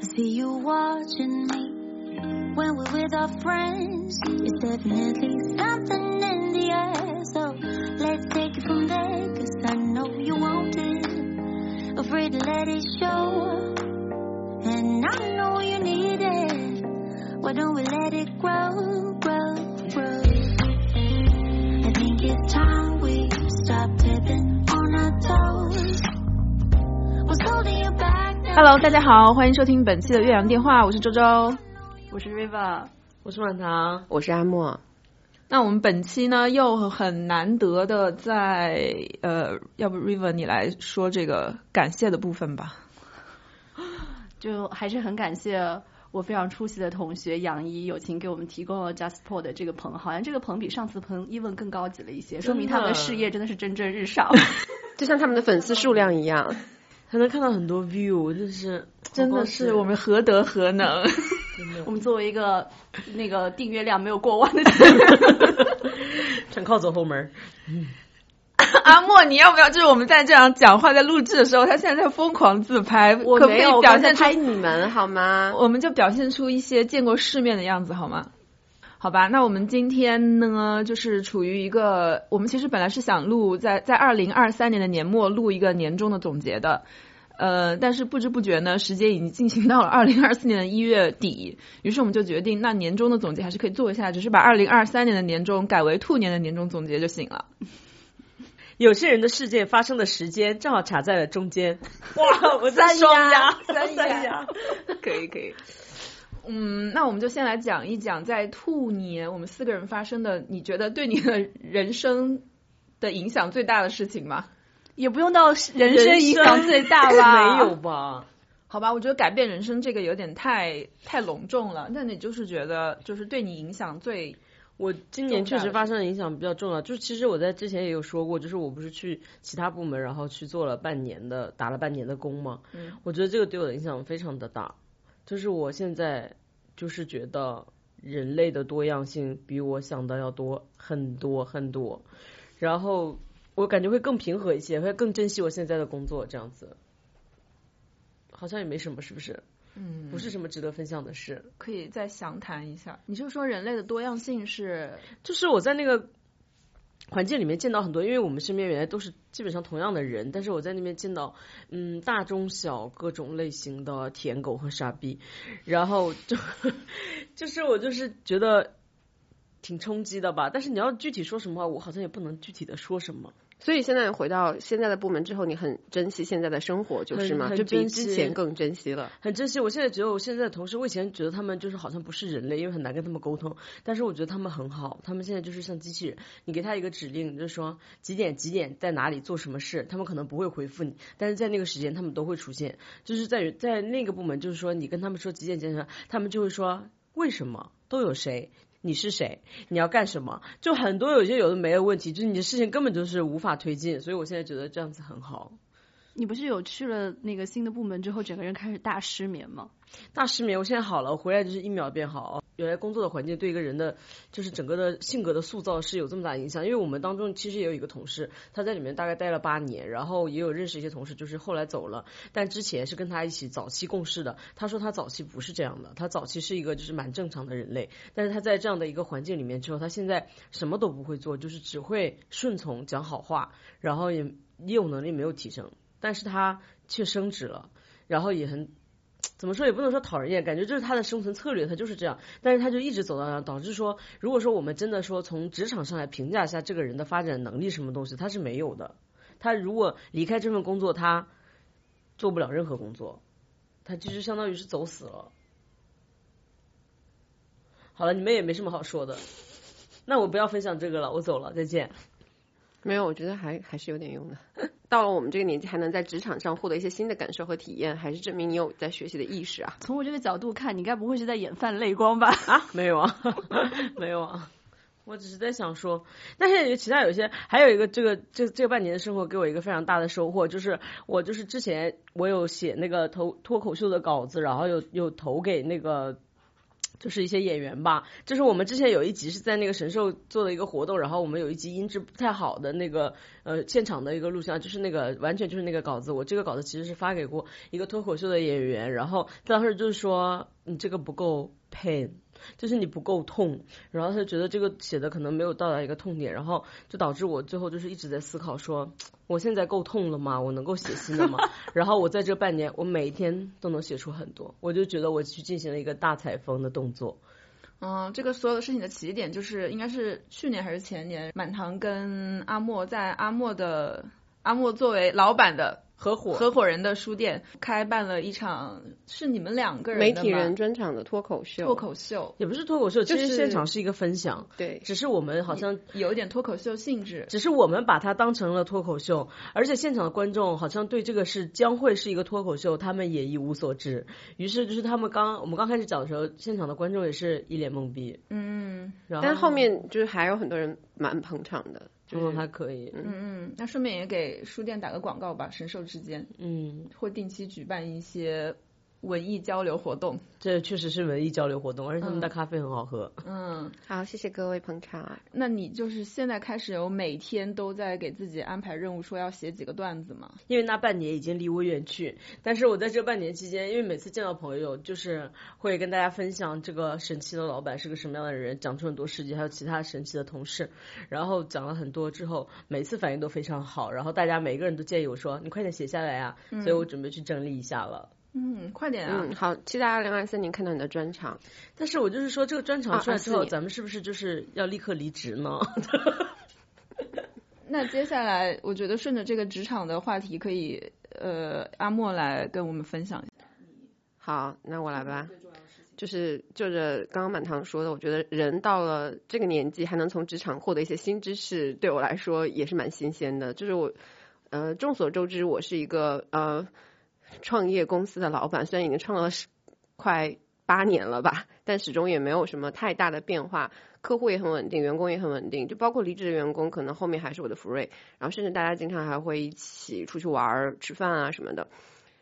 I see you watching me when we're with our friends. It's definitely something in the air. So let's take it from there, cause I know you want it. Afraid to let it show. And I know you need it. Why don't we let it grow, grow, grow? I think it's time we stop tipping on our toes. What's holding you back? Hello，大家好，欢迎收听本期的岳阳电话，我是周周。我是 Riva，我是软糖，我是阿莫。那我们本期呢，又很难得的在呃，要不 Riva 你来说这个感谢的部分吧？就还是很感谢我非常出息的同学杨一友情给我们提供了 JustPod 的这个棚，好像这个棚比上次棚 even 更高级了一些，说明他们的事业真的是蒸蒸日上。就像他们的粉丝数量一样，还能看到很多 view，真是真的是我们何德何能？我们作为一个那个订阅量没有过万的，全靠走后门。阿莫，你要不要？就是我们在这样讲话，在录制的时候，他现在在疯狂自拍，我可不可以表现拍你们好吗？我们就表现出一些见过世面的样子，好吗？好吧，那我们今天呢，就是处于一个，我们其实本来是想录在在二零二三年的年末录一个年终的总结的，呃，但是不知不觉呢，时间已经进行到了 二零二四年的一月底，于是我们就决定，那年终的总结还是可以做一下，只是把二零二三年的年终改为兔年的年终总结就行了。有些人的事件发生的时间正好卡在了中间。哇，我在双压，三三压，可以可以。嗯，那我们就先来讲一讲在兔年我们四个人发生的，你觉得对你的人生的影响最大的事情吗？也不用到人生影响最大吧？没有吧？好吧，我觉得改变人生这个有点太太隆重了。那你就是觉得，就是对你影响最我今年确实发生的影响比较重要，就是其实我在之前也有说过，就是我不是去其他部门，然后去做了半年的打了半年的工嘛，嗯，我觉得这个对我的影响非常的大，就是我现在就是觉得人类的多样性比我想的要多很多很多，然后我感觉会更平和一些，会更珍惜我现在的工作，这样子，好像也没什么，是不是？嗯，不是什么值得分享的事。可以再详谈一下。你就说人类的多样性是，就是我在那个环境里面见到很多，因为我们身边原来都是基本上同样的人，但是我在那边见到嗯大中小各种类型的舔狗和傻逼，然后就 就是我就是觉得挺冲击的吧。但是你要具体说什么话，我好像也不能具体的说什么。所以现在回到现在的部门之后，你很珍惜现在的生活，就是吗？就比之前更珍惜了。很珍惜，我现在觉得我现在的同事，我以前觉得他们就是好像不是人类，因为很难跟他们沟通。但是我觉得他们很好，他们现在就是像机器人，你给他一个指令，就是说几点几点在哪里做什么事，他们可能不会回复你，但是在那个时间他们都会出现。就是在于在那个部门，就是说你跟他们说几点几点，他们就会说为什么都有谁。你是谁？你要干什么？就很多有些有的没的问题，就是你的事情根本就是无法推进，所以我现在觉得这样子很好。你不是有去了那个新的部门之后，整个人开始大失眠吗？大失眠，我现在好了，我回来就是一秒变好。原来工作的环境对一个人的，就是整个的性格的塑造是有这么大影响。因为我们当中其实也有一个同事，他在里面大概待了八年，然后也有认识一些同事，就是后来走了，但之前是跟他一起早期共事的。他说他早期不是这样的，他早期是一个就是蛮正常的人类，但是他在这样的一个环境里面之后，他现在什么都不会做，就是只会顺从讲好话，然后也业务能力没有提升，但是他却升职了，然后也很。怎么说也不能说讨人厌，感觉就是他的生存策略，他就是这样。但是他就一直走到那，导致说，如果说我们真的说从职场上来评价一下这个人的发展能力什么东西，他是没有的。他如果离开这份工作，他做不了任何工作，他就是相当于是走死了。好了，你们也没什么好说的，那我不要分享这个了，我走了，再见。没有，我觉得还还是有点用的。到了我们这个年纪，还能在职场上获得一些新的感受和体验，还是证明你有在学习的意识啊。从我这个角度看，你该不会是在眼泛泪光吧？啊，没有啊，没有啊。我只是在想说，但是其他有些，还有一个这个这这半年的生活给我一个非常大的收获，就是我就是之前我有写那个投脱口秀的稿子，然后有有投给那个就是一些演员吧，就是我们之前有一集是在那个神兽做的一个活动，然后我们有一集音质不太好的那个呃现场的一个录像，就是那个完全就是那个稿子，我这个稿子其实是发给过一个脱口秀的演员，然后当时就是说你这个不够 pain。就是你不够痛，然后他就觉得这个写的可能没有到达一个痛点，然后就导致我最后就是一直在思考说，我现在够痛了吗？我能够写新的吗？然后我在这半年，我每一天都能写出很多，我就觉得我去进行了一个大采风的动作。嗯，这个所有的事情的起点就是应该是去年还是前年，满堂跟阿莫在阿莫的阿莫作为老板的。合伙。合伙人的书店开办了一场是你们两个人媒体人专场的脱口秀，脱口秀。也不是脱口秀，就是现场是一个分享，对，只是我们好像有一点脱口秀性质，只是我们把它当成了脱口秀，而且现场的观众好像对这个是将会是一个脱口秀，他们也一无所知，于是就是他们刚我们刚开始讲的时候，现场的观众也是一脸懵逼，嗯，然后但后面就是还有很多人蛮捧场的。嗯，还可以。嗯嗯，那顺便也给书店打个广告吧，神兽之间，嗯，会定期举办一些。文艺交流活动，这确实是文艺交流活动，而且他们的咖啡很好喝。嗯，好，谢谢各位捧场。那你就是现在开始有每天都在给自己安排任务，说要写几个段子吗？因为那半年已经离我远去，但是我在这半年期间，因为每次见到朋友，就是会跟大家分享这个神奇的老板是个什么样的人，讲出很多事迹，还有其他神奇的同事，然后讲了很多之后，每次反应都非常好，然后大家每个人都建议我说，你快点写下来呀，所以我准备去整理一下了。嗯，快点啊！嗯，好，期待二零二三年看到你的专场。但是我就是说，这个专场出来之后，咱们是不是就是要立刻离职呢？那接下来，我觉得顺着这个职场的话题，可以呃，阿莫来跟我们分享一下。好，那我来吧。就是就着刚刚满堂说的，我觉得人到了这个年纪，还能从职场获得一些新知识，对我来说也是蛮新鲜的。就是我呃，众所周知，我是一个呃。创业公司的老板虽然已经创了快八年了吧，但始终也没有什么太大的变化，客户也很稳定，员工也很稳定，就包括离职的员工，可能后面还是我的福瑞，然后甚至大家经常还会一起出去玩、吃饭啊什么的。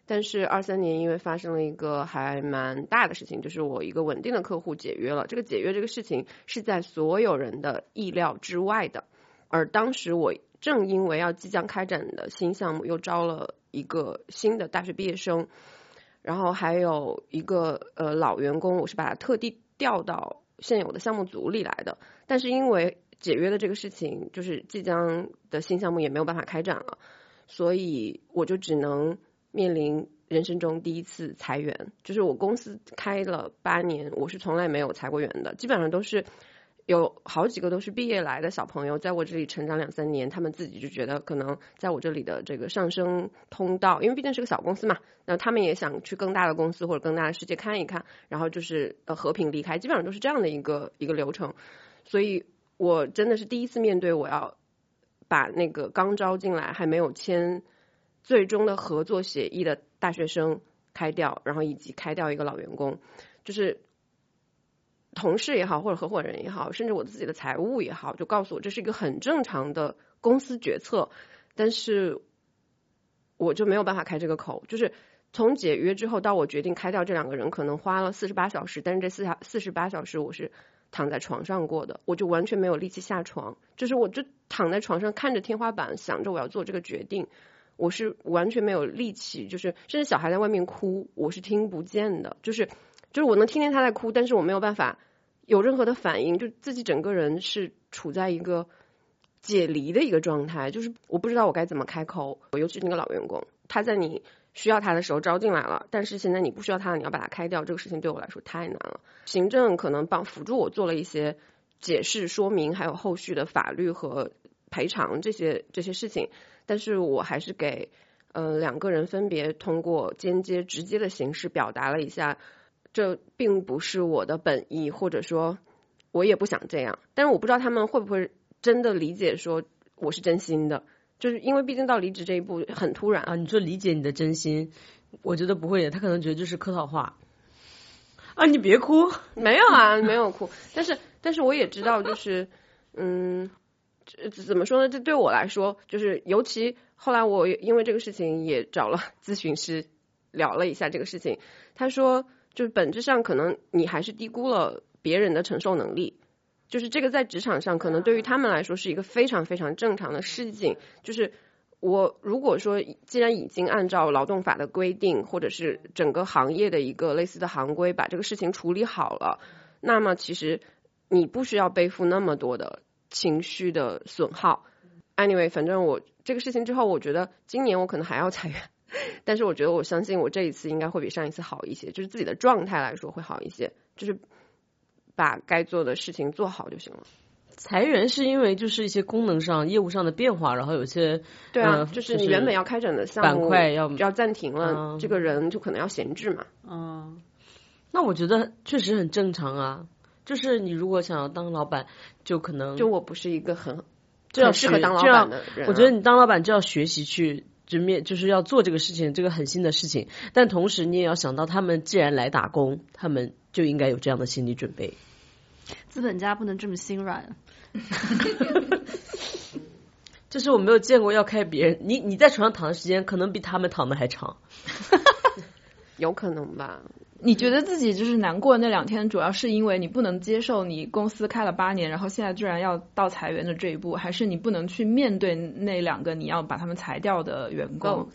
但是二三年因为发生了一个还蛮大的事情，就是我一个稳定的客户解约了。这个解约这个事情是在所有人的意料之外的，而当时我正因为要即将开展的新项目又招了。一个新的大学毕业生，然后还有一个呃老员工，我是把他特地调到现有的项目组里来的。但是因为解约的这个事情，就是即将的新项目也没有办法开展了，所以我就只能面临人生中第一次裁员。就是我公司开了八年，我是从来没有裁过员的，基本上都是。有好几个都是毕业来的小朋友，在我这里成长两三年，他们自己就觉得可能在我这里的这个上升通道，因为毕竟是个小公司嘛，那他们也想去更大的公司或者更大的世界看一看，然后就是呃和平离开，基本上都是这样的一个一个流程。所以我真的是第一次面对我要把那个刚招进来还没有签最终的合作协议的大学生开掉，然后以及开掉一个老员工，就是。同事也好，或者合伙人也好，甚至我自己的财务也好，就告诉我这是一个很正常的公司决策，但是我就没有办法开这个口。就是从解约之后到我决定开掉这两个人，可能花了四十八小时，但是这四下四十八小时我是躺在床上过的，我就完全没有力气下床，就是我就躺在床上看着天花板，想着我要做这个决定，我是完全没有力气，就是甚至小孩在外面哭，我是听不见的，就是就是我能听见他在哭，但是我没有办法。有任何的反应，就自己整个人是处在一个解离的一个状态，就是我不知道我该怎么开口。尤其是那个老员工，他在你需要他的时候招进来了，但是现在你不需要他了，你要把他开掉，这个事情对我来说太难了。行政可能帮辅助我做了一些解释说明，还有后续的法律和赔偿这些这些事情，但是我还是给呃两个人分别通过间接、直接的形式表达了一下。这并不是我的本意，或者说，我也不想这样。但是我不知道他们会不会真的理解说我是真心的，就是因为毕竟到离职这一步很突然啊。你说理解你的真心，我觉得不会，他可能觉得就是客套话啊。你别哭，没有啊，没有哭。但是，但是我也知道，就是嗯，怎么说呢？这对我来说，就是尤其后来我因为这个事情也找了咨询师聊了一下这个事情，他说。就是本质上可能你还是低估了别人的承受能力。就是这个在职场上，可能对于他们来说是一个非常非常正常的事情。就是我如果说，既然已经按照劳动法的规定，或者是整个行业的一个类似的行规，把这个事情处理好了，那么其实你不需要背负那么多的情绪的损耗。Anyway，反正我这个事情之后，我觉得今年我可能还要裁员，但是我觉得我相信我这一次应该会比上一次好一些，就是自己的状态来说会好一些，就是把该做的事情做好就行了。裁员是因为就是一些功能上、业务上的变化，然后有些对啊，呃就是你原本要开展的项目板块要要暂停了，嗯这个人就可能要闲置嘛。嗯，那我觉得确实很正常啊。就是你如果想要当老板，就可能就我不是一个很就要很适合当老板的人啊、我觉得你当老板就要学习去直面，就是要做这个事情，这个狠心的事情。但同时你也要想到，他们既然来打工，他们就应该有这样的心理准备。资本家不能这么心软。就是我没有见过要开别人，你你在床上躺的时间可能比他们躺的还长。有可能吧。你觉得自己就是难过那两天，主要是因为你不能接受你公司开了八年，然后现在居然要到裁员的这一步，还是你不能去面对那两个你要把他们裁掉的员工？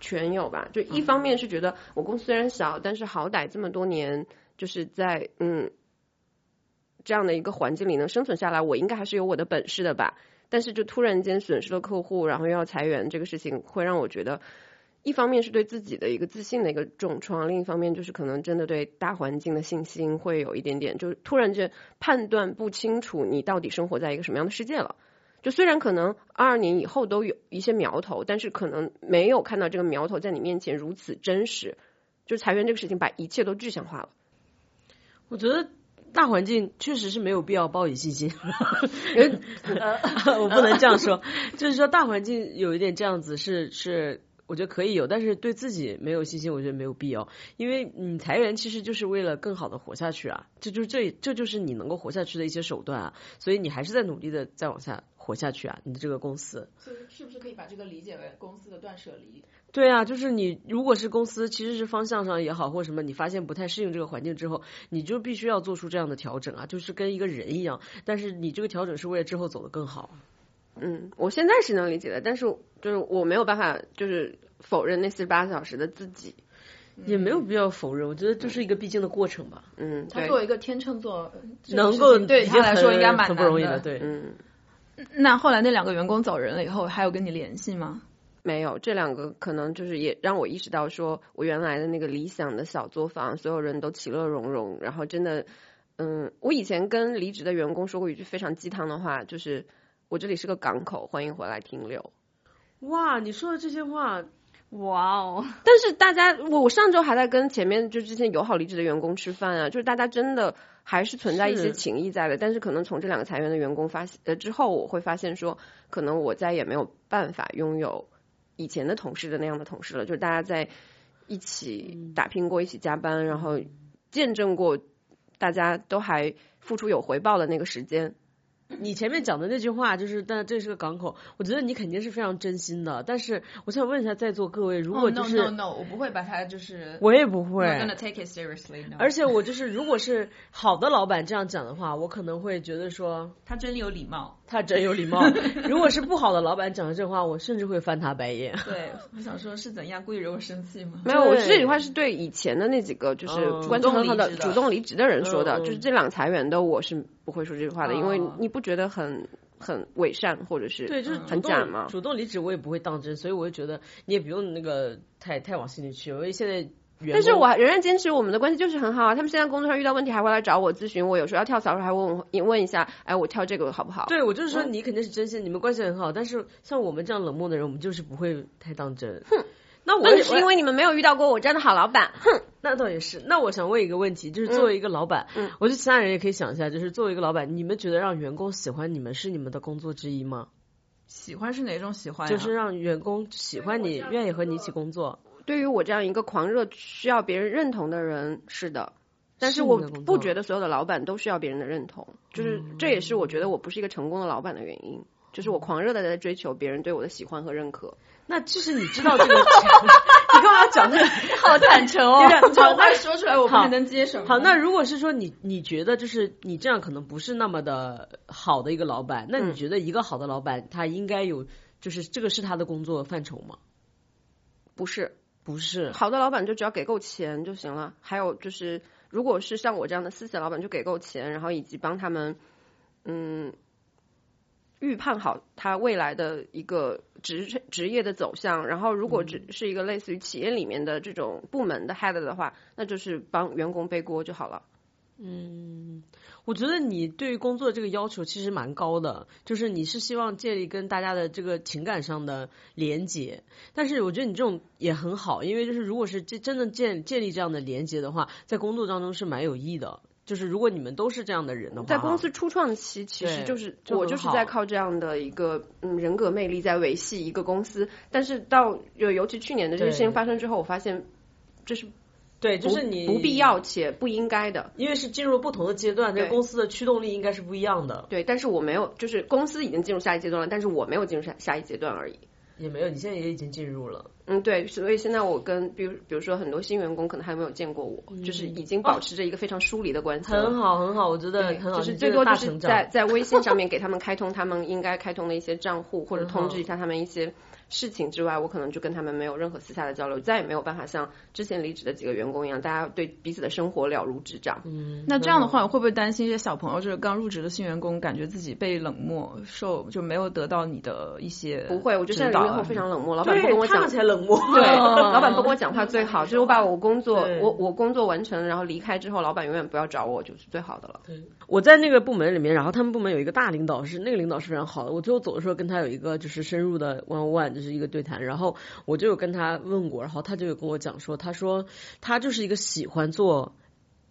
全有吧，就一方面是觉得我公司虽然小，但是好歹这么多年就是在嗯这样的一个环境里能生存下来，我应该还是有我的本事的吧。但是就突然间损失了客户，然后又要裁员，这个事情会让我觉得，一方面是对自己的一个自信的一个重创，另一方面就是可能真的对大环境的信心会有一点点，就是突然间判断不清楚你到底生活在一个什么样的世界了。就虽然可能二二年以后都有一些苗头，但是可能没有看到这个苗头在你面前如此真实。就是裁员这个事情把一切都具象化了。我觉得大环境确实是没有必要抱以信心 我不能这样说，就是说大环境有一点这样子是是。我觉得可以有，但是对自己没有信心，我觉得没有必要。因为你裁员其实就是为了更好的活下去啊，这就是这这就是你能够活下去的一些手段啊。所以你还是在努力的再往下活下去啊，你的这个公司。所以是不是可以把这个理解为公司的断舍离？对啊，就是你如果是公司，其实是方向上也好，或什么，你发现不太适应这个环境之后，你就必须要做出这样的调整啊，就是跟一个人一样。但是你这个调整是为了之后走得更好。嗯，我现在是能理解的，但是就是我没有办法，就是否认那四十八小时的自己。也没有必要否认，我觉得这是一个必经的过程吧。嗯，他作，为一个天秤座，能够对他来说应该蛮很不容易的。对，嗯，那后来那两个员工走人了以后，还有跟你联系吗？没有这两个可能就是也让我意识到，说我原来的那个理想的小作坊，所有人都其乐融融，然后真的，嗯，我以前跟离职的员工说过一句非常鸡汤的话，就是我这里是个港口，欢迎回来停留。哇，你说的这些话，哇哦，但是大家，我我上周还在跟前面就之前友好离职的员工吃饭啊，就是大家真的还是存在一些情谊在的。但是可能从这两个裁员的员工发现呃之后，我会发现说，可能我再也没有办法拥有以前的同事的那样的同事了。就是大家在一起打拼过，一起加班，然后见证过大家都还付出有回报的那个时间。你前面讲的那句话就是，但这是个港口，我觉得你肯定是非常真心的。但是我想问一下在座各位，如果就是 no no no，我不会把它就是我也不会 gonna take it seriously no。而且我就是，如果是好的老板这样讲的话，我可能会觉得说 他真有礼貌。他真有礼貌。如果是不好的老板讲的这话，我甚至会翻他白眼。对，我想说是怎样故意惹我生气吗？没有，我这句话是对以前的那几个就是嗯关系很好的主动离职的主动离职的人说的，就是这两个裁员的，我是不会说这句话的，因为哦你不觉得很很伪善或者是对，就是很假嘛？主动离职我也不会当真，所以我就觉得你也不用那个太太往心里去，因为现在。但是我仍然坚持我们的关系就是很好啊。他们现在工作上遇到问题还会来找我咨询，我有时候要跳槽的时候还问我你问一下，哎，我跳这个好不好？对我就是说嗯你肯定是真心，你们关系很好，但是像我们这样冷漠的人，我们就是不会太当真。哼，那我也那是因为你们没有遇到过我这样的好老板。哼，那倒也是。那我想问一个问题，就是作为一个老板，嗯我觉得其他人也可以想一下，就是作为一个老板，你们觉得让员工喜欢你们是你们的工作之一吗？喜欢是哪种喜欢呀？就是让员工喜欢你，愿意和你一起工作。对于我这样一个狂热需要别人认同的人，是的。但是我不觉得所有的老板都需要别人的认同，就是这也是我觉得我不是一个成功的老板的原因。就是我狂热的在追求别人对我的喜欢和认可。那其实你知道这个，你干嘛讲这个？好坦诚哦。这话 说出来我不太能接受。好，那如果是说你你觉得就是你这样可能不是那么的好的一个老板，那你觉得一个好的老板他应该有就是这个是他的工作范畴吗？不是，不是。好的老板就只要给够钱就行了。还有就是，如果是像我这样的私企老板，就给够钱，然后以及帮他们，嗯。预判好他未来的一个职职业的走向，然后如果只是一个类似于企业里面的这种部门的 head 的话，那就是帮员工背锅就好了。嗯，我觉得你对于工作这个要求其实蛮高的，就是你是希望建立跟大家的这个情感上的连接，但是我觉得你这种也很好，因为就是如果是真真的建建立这样的连接的话，在工作当中是蛮有益的。就是如果你们都是这样的人的话，在公司初创期，其实就是我就是在靠这样的一个嗯人格魅力在维系一个公司。但是到尤尤其去年的这些事情发生之后，我发现这是对，就是你不必要且不应该的，因为是进入不同的阶段，这个公司的驱动力应该是不一样的。对，但是我没有，就是公司已经进入下一阶段了，但是我没有进入下下一阶段而已。也没有，你现在也已经进入了。嗯，对，所以现在我跟比如比如说很多新员工可能还没有见过我，就是已经保持着一个非常疏离的关系。很好，很好，我觉得很好。就是最多就是在在微信上面给他们开通他们应该开通的一些账户，或者通知一下他们一些。事情之外，我可能就跟他们没有任何私下的交流，再也没有办法像之前离职的几个员工一样，大家对彼此的生活了如指掌。嗯，那这样的话，会不会担心一些小朋友，就是刚入职的新员工，感觉自己被冷漠，受就没有得到你的一些？不会，我觉得现在零零后非常冷漠，老板不跟我讲才冷漠。对，老板不跟我讲话最好，就是我把我工作我我工作完成，然后离开之后，老板永远不要找我，就是最好的了。对，我在那个部门里面，然后他们部门有一个大领导是那个领导是非常好的，我最后走的时候跟他有一个就是深入的 one one，就是一个对谈，然后。我就有跟他问过，然后他就有跟我讲说，他说他就是一个喜欢做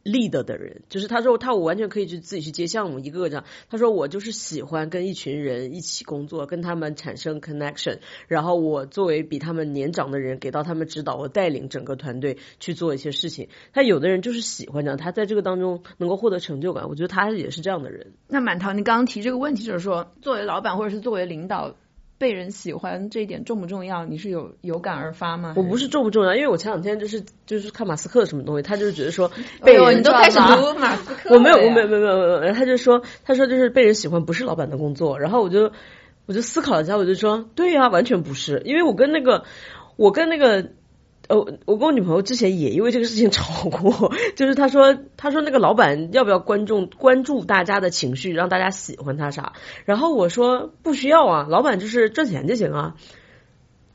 lead 的人，就是他说他我完全可以去自己去接项目，一个个这样。他说我就是喜欢跟一群人一起工作，跟他们产生 connection，然后我作为比他们年长的人，给到他们指导，我带领整个团队去做一些事情。他有的人就是喜欢这样，他在这个当中能够获得成就感。我觉得他也是这样的人。那满堂，你刚刚提这个问题，就是说作为老板或者是作为领导。被人喜欢这一点重不重要？你是有有感而发吗？我不是重不重要，因为我前两天就是就是看马斯克什么东西，他就是觉得说被人你都开始读马斯克，我没有，我没有，没有，没有，没有，他就说他说就是被人喜欢不是老板的工作，然后我就我就思考了一下，我就说对呀，完全不是，因为我跟那个我跟那个。呃，我跟我女朋友之前也因为这个事情 吵过，就是她说，她说那个老板要不要观众关注大家的情绪，让大家喜欢他啥？然后我说不需要啊，老板就是赚钱就行啊。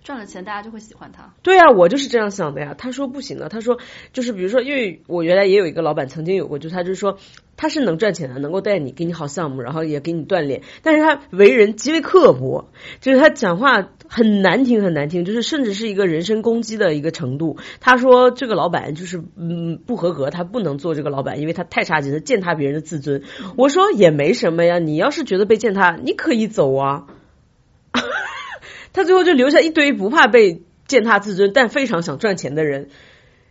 赚了钱，大家就会喜欢他。对啊，我就是这样想的呀。他说不行的，他说就是比如说，因为我原来也有一个老板，曾经有过，就是他就是说他是能赚钱的，能够带你给你好项目，然后也给你锻炼，但是他为人极为刻薄，就是他讲话很难听很难听，就是甚至是一个人身攻击的一个程度。他说这个老板就是嗯不合格，他不能做这个老板，因为他太差劲他，践踏别人的自尊。我说也没什么呀，你要是觉得被践踏，你可以走啊。他最后就留下一堆不怕被践踏自尊，但非常想赚钱的人，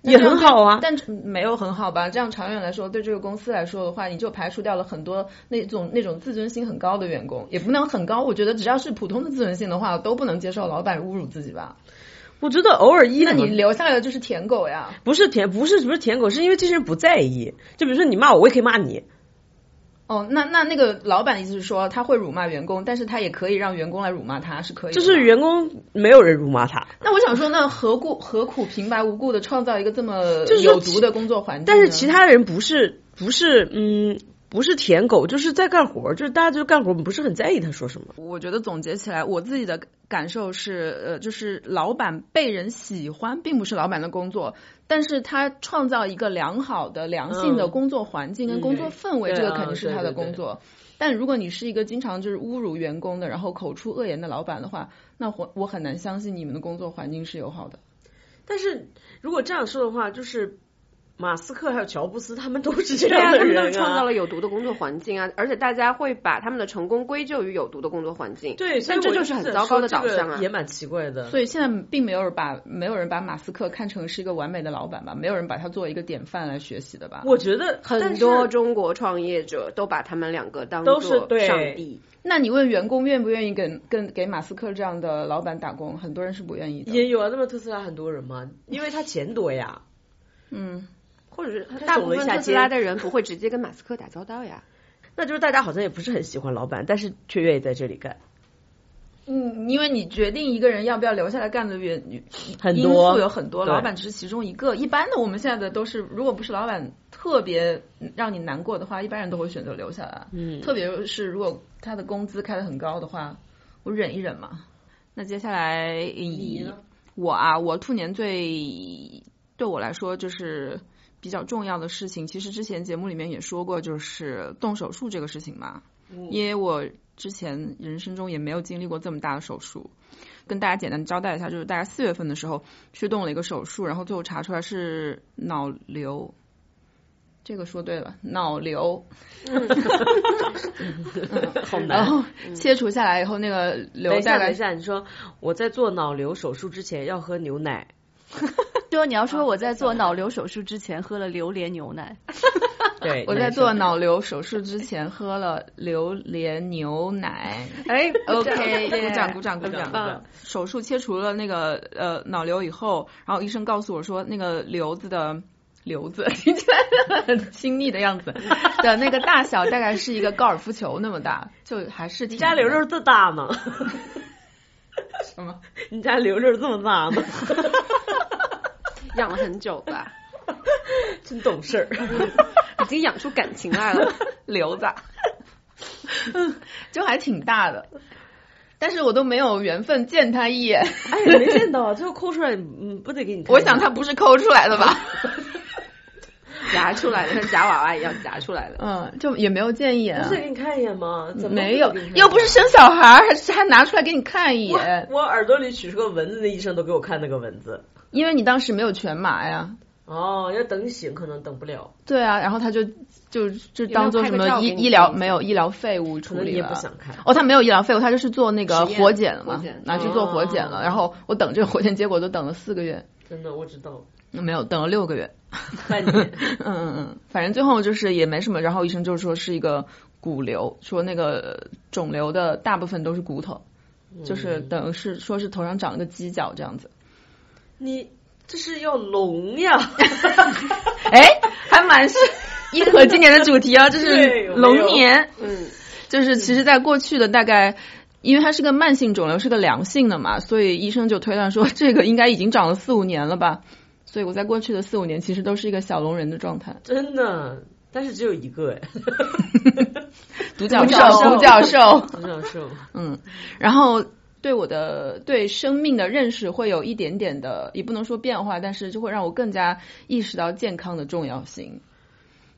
也很好啊。但没有很好吧？这样长远来说，对这个公司来说的话，你就排除掉了很多那种那种自尊心很高的员工，也不能很高。我觉得只要是普通的自尊心的话，都不能接受老板侮辱自己吧。我觉得偶尔一，那你留下来的就是舔狗呀？不是舔，不是不是舔狗，是因为这些人不在意。就比如说你骂我，我也可以骂你。哦，那那那个老板的意思是说，他会辱骂员工，但是他也可以让员工来辱骂他，是可以。就是员工没有人辱骂他。那我想说，那何故何苦平白无故的创造一个这么有毒的工作环境？但是其他人不是不是嗯。不是舔狗，就是在干活，就是大家就干活，不是很在意他说什么。我觉得总结起来，我自己的感受是，呃，就是老板被人喜欢，并不是老板的工作，但是他创造一个良好的、良性的工作环境跟工作氛围，这个肯定是他的工作。但如果你是一个经常就是侮辱员工的，然后口出恶言的老板的话，那我我很难相信你们的工作环境是友好的。但是如果这样说的话，就是。马斯克还有乔布斯，他们都是这对啊，样的他们都人啊。是创造了有毒的工作环境啊，而且大家会把他们的成功归咎于有毒的工作环境。对，所以但这就是很糟糕的导向啊也蛮奇怪的。所以现在并没有人把没有人把马斯克看成是一个完美的老板吧，没有人把他作为一个典范来学习的吧。我觉得很多中国创业者都把他们两个当都是做上帝。那你问员工愿不愿意跟跟给马斯克这样的老板打工？很多人是不愿意的。也有啊，那么特斯拉很多人嘛，因为他钱多呀。嗯，或者是他大部分特斯拉的人不会直接跟马斯克打交道呀。那就是大家好像也不是很喜欢老板，但是却愿意在这里干。嗯，因为你决定一个人要不要留下来干的原因很多素有很多，老板只是其中一个。一般的我们现在的都是，如果不是老板特别让你难过的话，一般人都会选择留下来。嗯特别是如果他的工资开得很高的话，我忍一忍嘛。那接下来以我啊，我兔年最对我来说就是比较重要的事情，其实之前节目里面也说过，就是动手术这个事情嘛。因为我之前人生中也没有经历过这么大的手术，跟大家简单交代一下，就是大概四月份的时候去动了一个手术，然后最后查出来是脑瘤。这个说对了，脑瘤。好然难。后切除下来以后，那个瘤等一下，大概等一下，你说我在做脑瘤手术之前要喝牛奶，对哦，你要说我在做脑瘤手术之前喝了榴莲牛奶，对，我在做脑瘤手术之前喝了榴莲牛奶。哎 OK，耶鼓掌鼓掌鼓掌。手术切除了那个呃脑瘤以后，然后医生告诉我说，那个瘤子的瘤子 听起来很亲密的样子的那个大小大概是一个高尔夫球那么大，就还是你家瘤瘤这大吗？什么？你家瘤瘤这么大呢？养了很久吧，真懂事儿。已经养出感情来了。瘤子，就还挺大的，但是我都没有缘分见他一眼。哎，没见到，最后抠出来，嗯，不得给你看。我想他不是抠出来的吧？夹出来的，像夹娃娃一样夹出来的。嗯，就也没有见一眼、啊不是，给你看一眼吗？怎么没有又不是生小孩儿，还还拿出来给你看一眼，我耳朵里取出个蚊子，那医生都给我看那个蚊子。因为你当时没有全麻呀。哦，要等醒，可能等不了，对啊，然后他就就就当做什么医医疗没有医疗废物处理了你也不。想看。哦，他没有医疗废物，他就是做那个活检了嘛，拿去做活检了。哦然后我等这个活检结果都等了四个月，真的，我知道，没有等了六个月。半年。嗯嗯嗯，反正最后就是也没什么，然后医生就说是一个骨瘤，说那个肿瘤的大部分都是骨头，就是等于是说是头上长了个犄角这样子。你这是要聋呀？哎，还蛮是应和今年的主题啊，这是龙年，嗯，就是其实在过去的大概。因为它是个慢性肿瘤，是个良性的嘛，所以医生就推断说这个应该已经长了四五年了吧。所以我在过去的四五年其实都是一个小龙人的状态，真的，但是只有一个哎。独角角兽独角兽。独角兽。嗯，然后对我的对生命的认识会有一点点的，也不能说变化，但是就会让我更加意识到健康的重要性。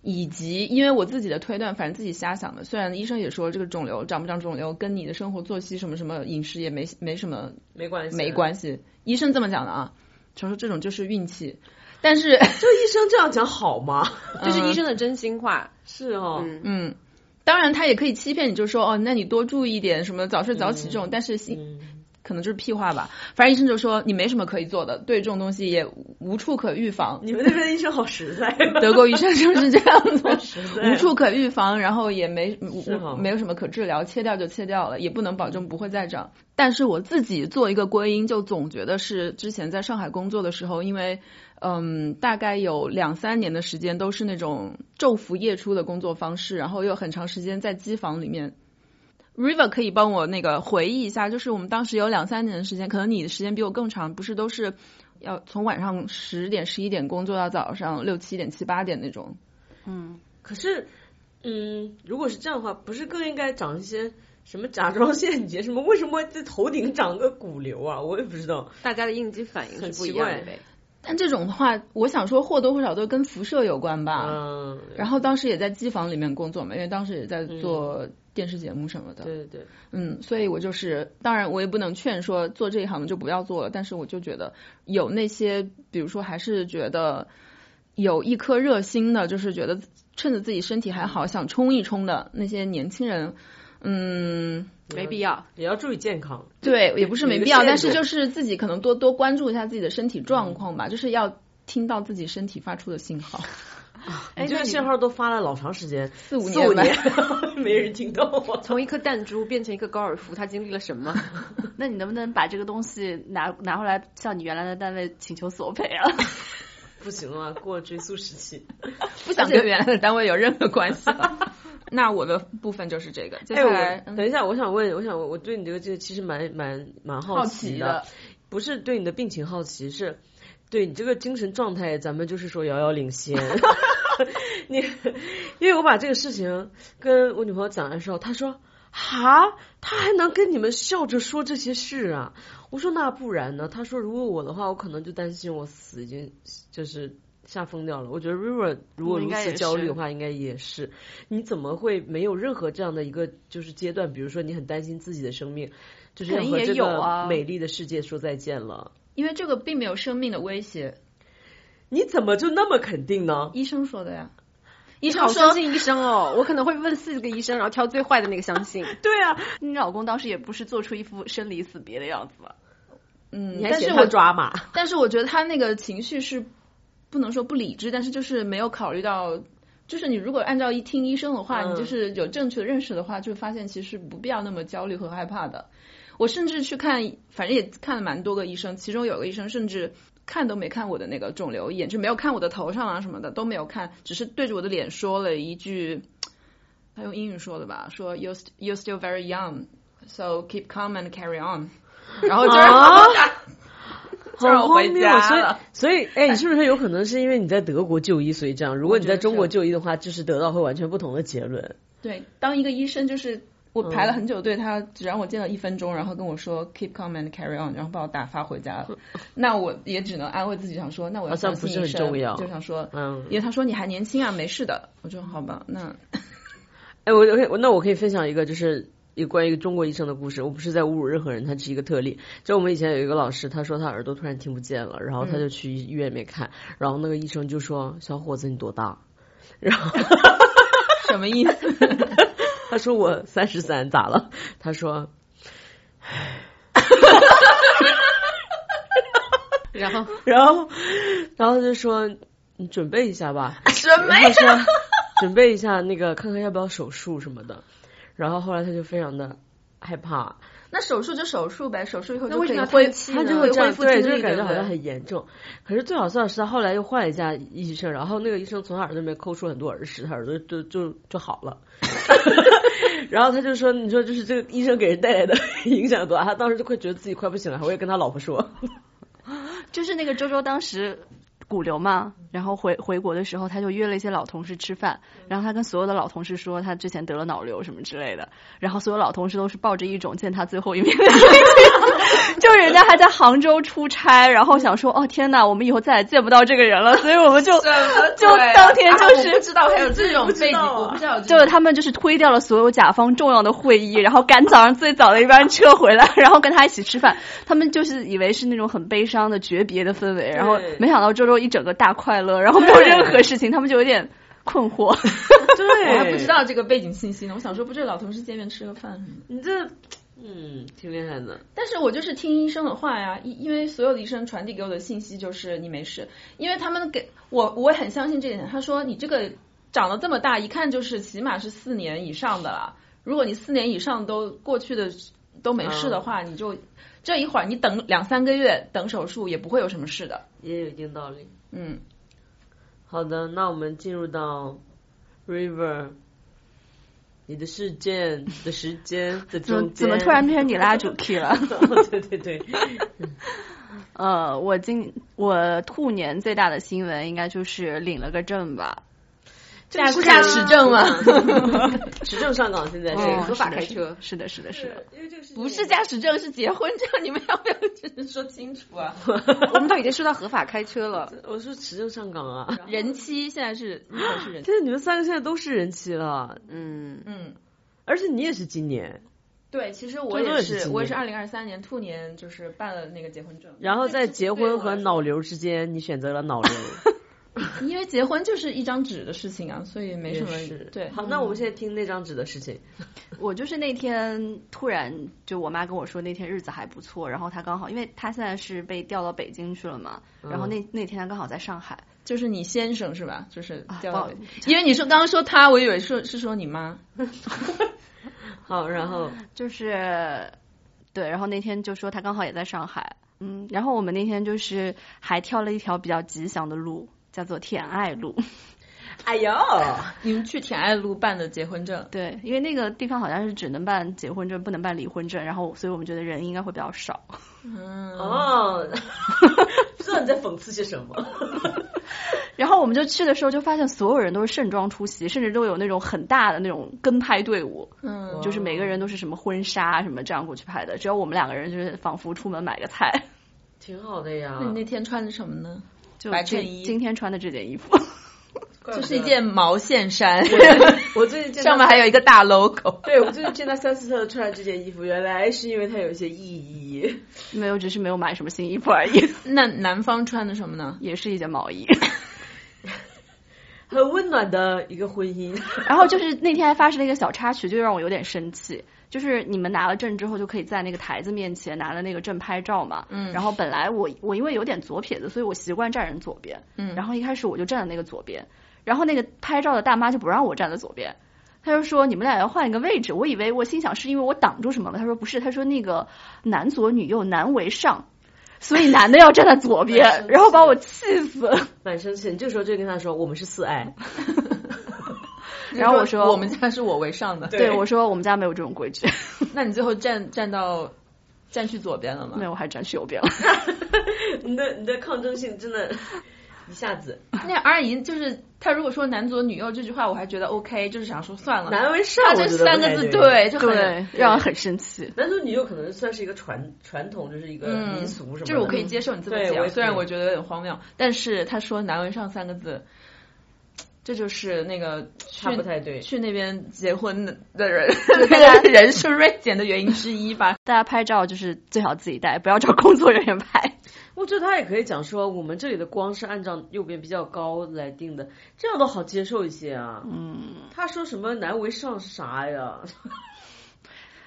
以及，因为我自己的推断，反正自己瞎想的。虽然医生也说这个肿瘤长不长肿瘤跟你的生活作息什么什么饮食也没没什么没关系，没关系，医生这么讲的啊。他说这种就是运气，但是 就医生这样讲好吗？这是医生的真心话。是哦，嗯，嗯，当然他也可以欺骗你，就说哦，那你多注意一点，什么早睡早起这种，但是心嗯，可能就是屁话吧。反正医生就说你没什么可以做的，对这种东西也无处可预防。你们那边的医生好实在，德国医生就是这样子，无处可预防，然后也没没有什么可治疗，切掉就切掉了，也不能保证不会再长。但是我自己做一个归因，就总觉得是之前在上海工作的时候，因为嗯，大概有两三年的时间都是那种昼伏夜出的工作方式，然后又很长时间在机房里面。River 可以帮我那个回忆一下，就是我们当时有两三年的时间，可能你的时间比我更长，不是都是要从晚上十点十一点工作到早上六七点七八点那种。嗯，可是，嗯，如果是这样的话，不是更应该长一些什么甲状腺结？什么为什么在头顶长个骨瘤啊？我也不知道。大家的应激反应是不一样的呗。但这种的话，我想说或多或少都跟辐射有关吧。嗯，然后当时也在机房里面工作嘛，因为当时也在做电视节目什么的。对对对，嗯，所以我就是，当然我也不能劝说做这一行的就不要做了，但是我就觉得有那些，比如说还是觉得有一颗热心的，就是觉得趁着自己身体还好想冲一冲的那些年轻人，嗯，没必要。也要注意健康。对，也不是没必要，但是就是自己可能多多关注一下自己的身体状况吧，就是要听到自己身体发出的信号。哎这个信号都发了老长时间，四五四五年年 没人听到我。从一颗弹珠变成一个高尔夫，他经历了什么？那你能不能把这个东西拿拿回来，向你原来的单位请求索赔啊？不行了，过了追溯时期。不想跟原来的单位有任何关系了。那我的部分就是这个，接哎，下来、我等一下，我想问，我想我对你这个这个其实蛮蛮蛮好好奇奇的，不是对你的病情好奇，是对你这个精神状态，咱们就是说遥遥领先。你，因为我把这个事情跟我女朋友讲的时候，她说。哈，他还能跟你们笑着说这些事啊？我说那不然呢？她说如果我的话，我可能就担心我死已经就是吓疯掉了。我觉得 River 如果如此焦虑的话，应该也是。你怎么会没有任何这样的一个就是阶段？比如说你很担心自己的生命，就是和这个有啊美丽的世界说再见了。因为这个并没有生命的威胁，你怎么就那么肯定呢？医生说的呀。医生好相信医生哦，我可能会问四个医生，然后挑最坏的那个相信。对啊，你老公当时也不是做出一副生离死别的样子吧？嗯，你还嫌他但是我抓马？但是我觉得他那个情绪是不能说不理智，但是就是没有考虑到，就是你如果按照一听医生的话，嗯你就是有正确的认识的话，就发现其实不必要那么焦虑和害怕的。我甚至去看，反正也看了蛮多个医生，其中有个医生甚至看都没看我的那个肿瘤眼，就没有看我的头上啊什么的都没有看，只是对着我的脸说了一句，他用英语说的吧，说 you you're still very young, so keep calm and carry on，然后就让我打。就让我回 好荒谬所以。所以，哎，你是不是有可能是因为你在德国就医，所以这样？如果你在中国就医的话，就是得到会完全不同的结论。对，当一个医生就是我排了很久队，他只让我见到一分钟，然后跟我说 keep calm and carry on，然后把我打发回家了。那我也只能安慰自己，想说那我要好像不是很相信医生重要就想说，嗯因为他说你还年轻啊，没事的。我说好吧，那哎，我我那我可以分享一个，就是一个关于中国医生的故事。我不是在侮辱任何人，他是一个特例。就我们以前有一个老师，他说他耳朵突然听不见了，然后他就去医院里面看，然后那个医生就说：“小伙子，你多大？”然后什么意思？他说我三十三，咋了？他说 然后然后，然后他就说你准备一下吧，什么然后说准备一下那个看看要不要手术什么的。然后后来他就非常的害怕，那手术就手术呗，手术以后那为什么要就可以恢叹气呢他就会这样，对，恢复听力，就是感觉好像很严重。可是最好笑的是，他后来又换了一家医生，然后那个医生从他耳朵里面抠出很多耳屎，他耳朵就就就好了。然后他就说：“你说就是这个医生给人带来的 影响多大？”他当时就快觉得自己快不行了，我也跟他老婆说。就是那个周周当时骨瘤嘛，然后回回国的时候，他就约了一些老同事吃饭，然后他跟所有的老同事说他之前得了脑瘤什么之类的，然后所有老同事都是抱着一种见他最后一面的心情，就是人家还在杭州出差，然后想说哦天呐，我们以后再也见不到这个人了，所以我们就就当天就是、啊不知道还有这种背景，啊我不知道有就是他们就是推掉了所有甲方重要的会议，然后赶早上最早的一班车回来，然后跟他一起吃饭。他们就是以为是那种很悲伤的诀别的氛围，然后没想到周周一整个大快乐，然后没有任何事情，他们就有点困惑。对，我还不知。道这个背景信息呢。我想说，不就老同事见面吃个饭。你这，嗯，挺厉害的。但是我就是听医生的话呀，因因为所有的医生传递给我的信息就是你没事，因为他们给我我很相信这一点。他说你这个长得这么大，一看就是起码是四年以上的了。如果你四年以上都过去的都没事的话，你就这一会儿你等两三个月等手术也不会有什么事的。也有一定道理。嗯，好的，那我们进入到 River，你的事件的时间的中间。怎么突然变成你拉主 key 了？对对对，呃，我今我兔年最大的新闻应该就是领了个证吧。驾驾驶证吗？持证 上岗现在是嗯合法开车是的，是的，是的。因为这个事情不是驾驶证，是结婚证。你们要不要就是说清楚啊？我们都已经说到合法开车了，我说持证上岗啊。人妻现在是是人妻，现在你们三个现在都是人妻了，嗯，嗯。而且你也是今年，对，其实我也是，是我也是二零二三年兔年，就是办了那个结婚证。然后在结婚和脑脑瘤之间，你选择了脑瘤。因为结婚就是一张纸的事情啊，所以没什么也是对。好，那我们现在听那张纸的事情。我就是那天突然就我妈跟我说那天日子还不错，然后她刚好因为她现在是被调到北京去了嘛，然后那那天她刚好在上海，就是你先生是吧？就是啊调到因为你说刚刚说他，我以为说是说你妈。好，然后 就是对，然后那天就说他刚好也在上海，嗯，然后我们那天就是还挑了一条比较吉祥的路，叫做田爱路。哎呦，你们去田爱路办的结婚证，对，因为那个地方好像是只能办结婚证，不能办离婚证，然后所以我们觉得人应该会比较少。嗯，哦，不知道你在讽刺些什么。然后我们就去的时候，就发现所有人都是盛装出席，甚至都有那种很大的那种跟拍队伍，嗯，就是每个人都是什么婚纱什么这样过去拍的，只有我们两个人就是仿佛出门买个菜。挺好的呀那你那天穿的什么呢？就今白衬衣今天穿的这件衣服，就是一件毛线衫，我最近 上面还有一个大 logo。对我最近见到三四特穿这件衣服，原来是因为它有一些意义。没有，只是没有买什么新衣服而已，那男方穿的什么呢？也是一件毛衣。很温暖的一个婚姻。然后就是那天还发生了一个小插曲，就让我有点生气。就是你们拿了证之后，就可以在那个台子面前拿着那个证拍照嘛。嗯然后本来我我因为有点左撇子，所以我习惯站人左边。嗯然后一开始我就站在那个左边，然后那个拍照的大妈就不让我站在左边，她就说你们俩要换一个位置。我以为我心想是因为我挡住什么了，她说不是，她说那个男左女右，男为上。所以男的要站在左边，然后把我气死。蛮生气，你这时候就跟他说我们是四爱。然后我说我们家是我为上的，对我说我们家没有这种规矩，那你最后站站到站去左边了吗没？有，我还站去右边了。你的你的抗争性真的，一下子那阿姨就是她如果说男左女右这句话，我还觉得 OK，就是想说算了。男为上，她这三个字对。对就很，让人很生气。男左女右可能算是一个传传统，就是一个嗯民俗什么的。就是我可以接受你这么讲，虽然我觉得有点荒谬，但是他说男为上三个字，这就是那个去他不太对。去那边结婚的 的人那个人数锐减的原因之一吧。大家拍照就是最好自己带，不要找工作人员拍。我觉得他也可以讲说，我们这里的光是按照右边比较高来定的，这样都好接受一些啊。嗯，他说什么难为上啥呀？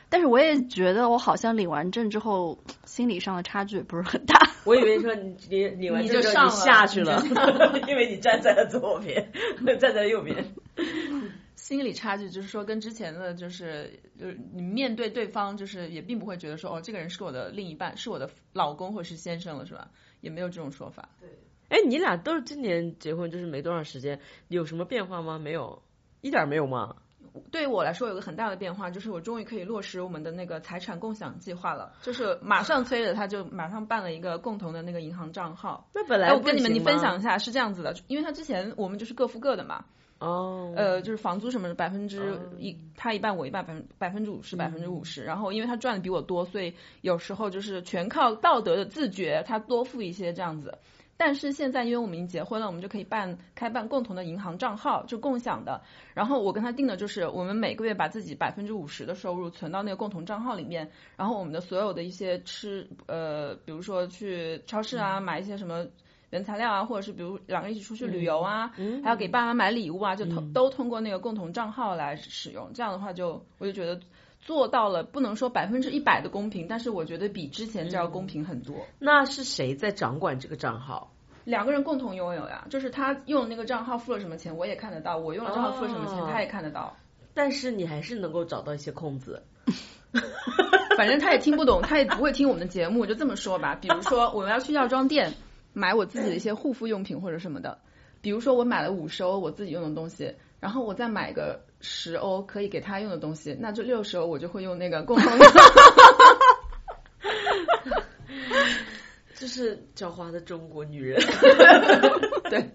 但是我也觉得我好像领完证之后，心理上的差距也不是很大。我以为说你领领完证就上下去了，因为你站在了左边，站在右边。心理差距就是说跟之前的就是就是你面对对方就是也并不会觉得说哦这个人是我的另一半是我的老公或是先生了是吧？也没有这种说法。对哎，你俩都是今年结婚，就是没多长时间，有什么变化吗？没有，一点儿没有吗？对于我来说有个很大的变化，就是我终于可以落实我们的那个财产共享计划了，就是马上催着他就马上办了一个共同的那个银行账号。那本来哎，我跟你们你分享一下是这样子的，因为他之前我们就是各付各的嘛，哦，呃，就是房租什么的百分之哦一，他一半我一半，百分百分之五十百分之五十。然后因为他赚的比我多，所以有时候就是全靠道德的自觉，他多付一些这样子。但是现在因为我们已经结婚了，我们就可以办开办共同的银行账号，就共享的。然后我跟他定的就是，我们每个月把自己百分之五十的收入存到那个共同账号里面，然后我们的所有的一些吃呃，比如说去超市啊，买一些什么原材料啊，或者是比如两个人一起出去旅游啊，嗯还要给爸妈买礼物啊，就通都通过那个共同账号来使用。这样的话就我就觉得做到了，不能说百分之一百的公平，但是我觉得比之前就要公平很多。那是谁在掌管这个账号？两个人共同拥有呀，就是他用那个账号付了什么钱，我也看得到；我用了账号付了什么钱，哦他也看得到。但是你还是能够找到一些空子。反正他也听不懂，他也不会听我们的节目，就这么说吧。比如说，我们要去药妆店 买我自己的一些护肤用品或者什么的，比如说我买了五十欧我自己用的东西，然后我再买个十欧可以给他用的东西，那就六十欧我就会用那个共同用。这是狡猾的中国女人。对，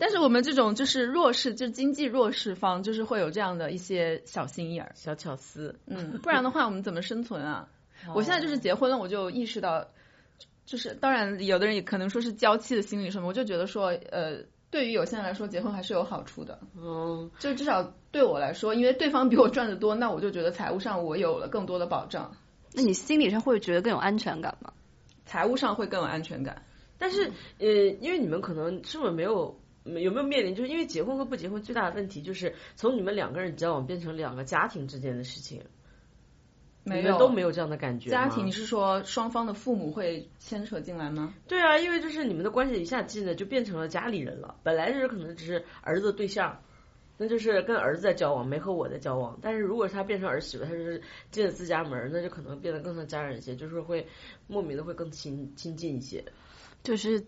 但是我们这种就是弱势，就经济弱势方，就是会有这样的一些小心眼儿。小巧思，嗯，不然的话我们怎么生存啊？我现在就是结婚了，我就意识到，就是当然有的人也可能说是娇妻的心理什么，我就觉得说，呃，对于有些人来说，结婚还是有好处的。嗯，就至少对我来说，因为对方比我赚的多，那我就觉得财务上我有了更多的保障，那你心理上会觉得更有安全感吗？财务上会更有安全感。但是呃，因为你们可能是不是没有有没有面临，就是因为结婚和不结婚最大的问题就是从你们两个人交往变成两个家庭之间的事情，没有你们都没有这样的感觉。家庭，你是说双方的父母会牵扯进来吗？对啊，因为就是你们的关系一下进来就变成了家里人了，本来就是可能只是儿子的对象。那就是跟儿子在交往，没和我在交往。但是如果他变成儿媳妇，他就是进了自家门，那就可能变得更像家人一些，就是会莫名的会更亲亲近一些。就是嗯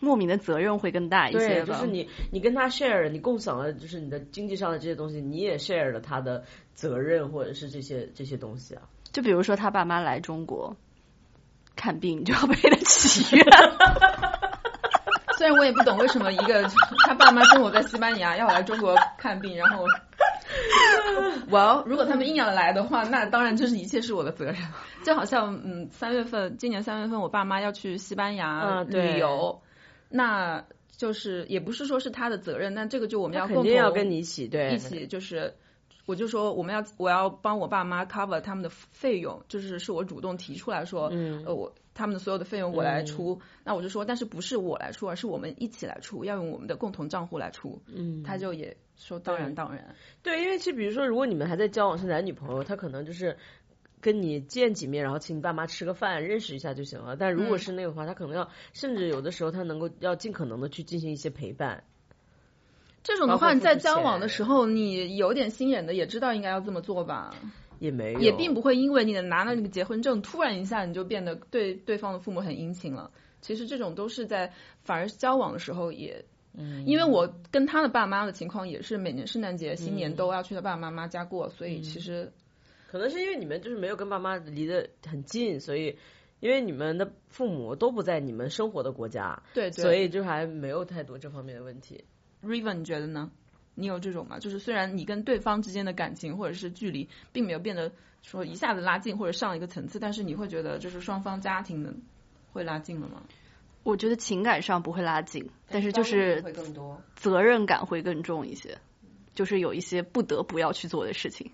莫名的责任会更大一些对，就是你你跟他 share，你共享了就是你的经济上的这些东西，你也 share 了他的责任或者是这些这些东西啊。就比如说他爸妈来中国看病，你就要陪他去医院。虽然我也不懂为什么一个 他爸妈生活在西班牙要来中国看病，然后，well，如果他们硬要来的话，那当然就是一切是我的责任。就好像嗯，三月份，今年三月份我爸妈要去西班牙旅游，那就是也不是说是他的责任，但这个就我们要肯定要跟你一起，对，一起就是。我就说我们要我要帮我爸妈 cover 他们的费用，就是是我主动提出来说，嗯呃我他们的所有的费用我来出，那我就说，但是不是我来出，而是我们一起来出，要用我们的共同账户来出。嗯，他就也说当然当然，对，因为其实比如说，如果你们还在交往是男女朋友，他可能就是跟你见几面，然后请你爸妈吃个饭，认识一下就行了。但如果嗯是那个的话，他可能要，甚至有的时候他能够要尽可能的去进行一些陪伴。这种的话，你在交往的时候，你有点心眼的，也知道应该要这么做吧，也没有，也并不会因为你的拿了那个结婚证，突然一下你就变得对对方的父母很殷勤了。其实这种都是在反而交往的时候也，嗯，因为我跟他的爸妈的情况也是每年圣诞节、新嗯年都要去他爸爸妈妈家过，所以其实可能是因为你们就是没有跟爸妈离得很近，所以因为你们的父母都不在你们生活的国家，对对，所以就还没有太多这方面的问题。Riven 你觉得呢？你有这种吗？就是虽然你跟对方之间的感情或者是距离并没有变得说一下子拉近或者上一个层次，但是你会觉得就是双方家庭的会拉近了吗？我觉得情感上不会拉近，但是就是会更多。责任感会更重一些，就是有一些不得不要去做的事情。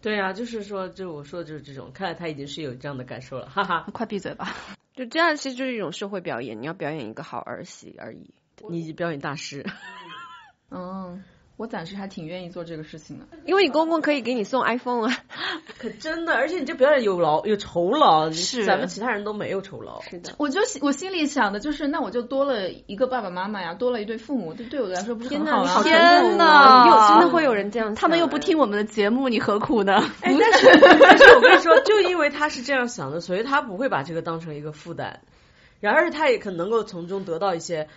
对啊，就是说，就我说的就是这种，看来他已经是有这样的感受了，哈哈。快闭嘴吧！就这样，其实就是一种社会表演，你要表演一个好儿媳而已。你表演大师，嗯，我暂时还挺愿意做这个事情的。因为你公公可以给你送 iPhone 啊。可真的，而且你这表演有劳有酬劳，你是咱们其他人都没有酬劳。是的，我就我心里想的就是，那我就多了一个爸爸妈妈呀，多了一对父母，对对我来说不是很好吗？天哪，哪有真的会有人这样，他们又不听我们的节目，你何苦呢？哎，但是但是我跟你说，就因为他是这样想的，所以他不会把这个当成一个负担，然而他也可能够从中得到一些，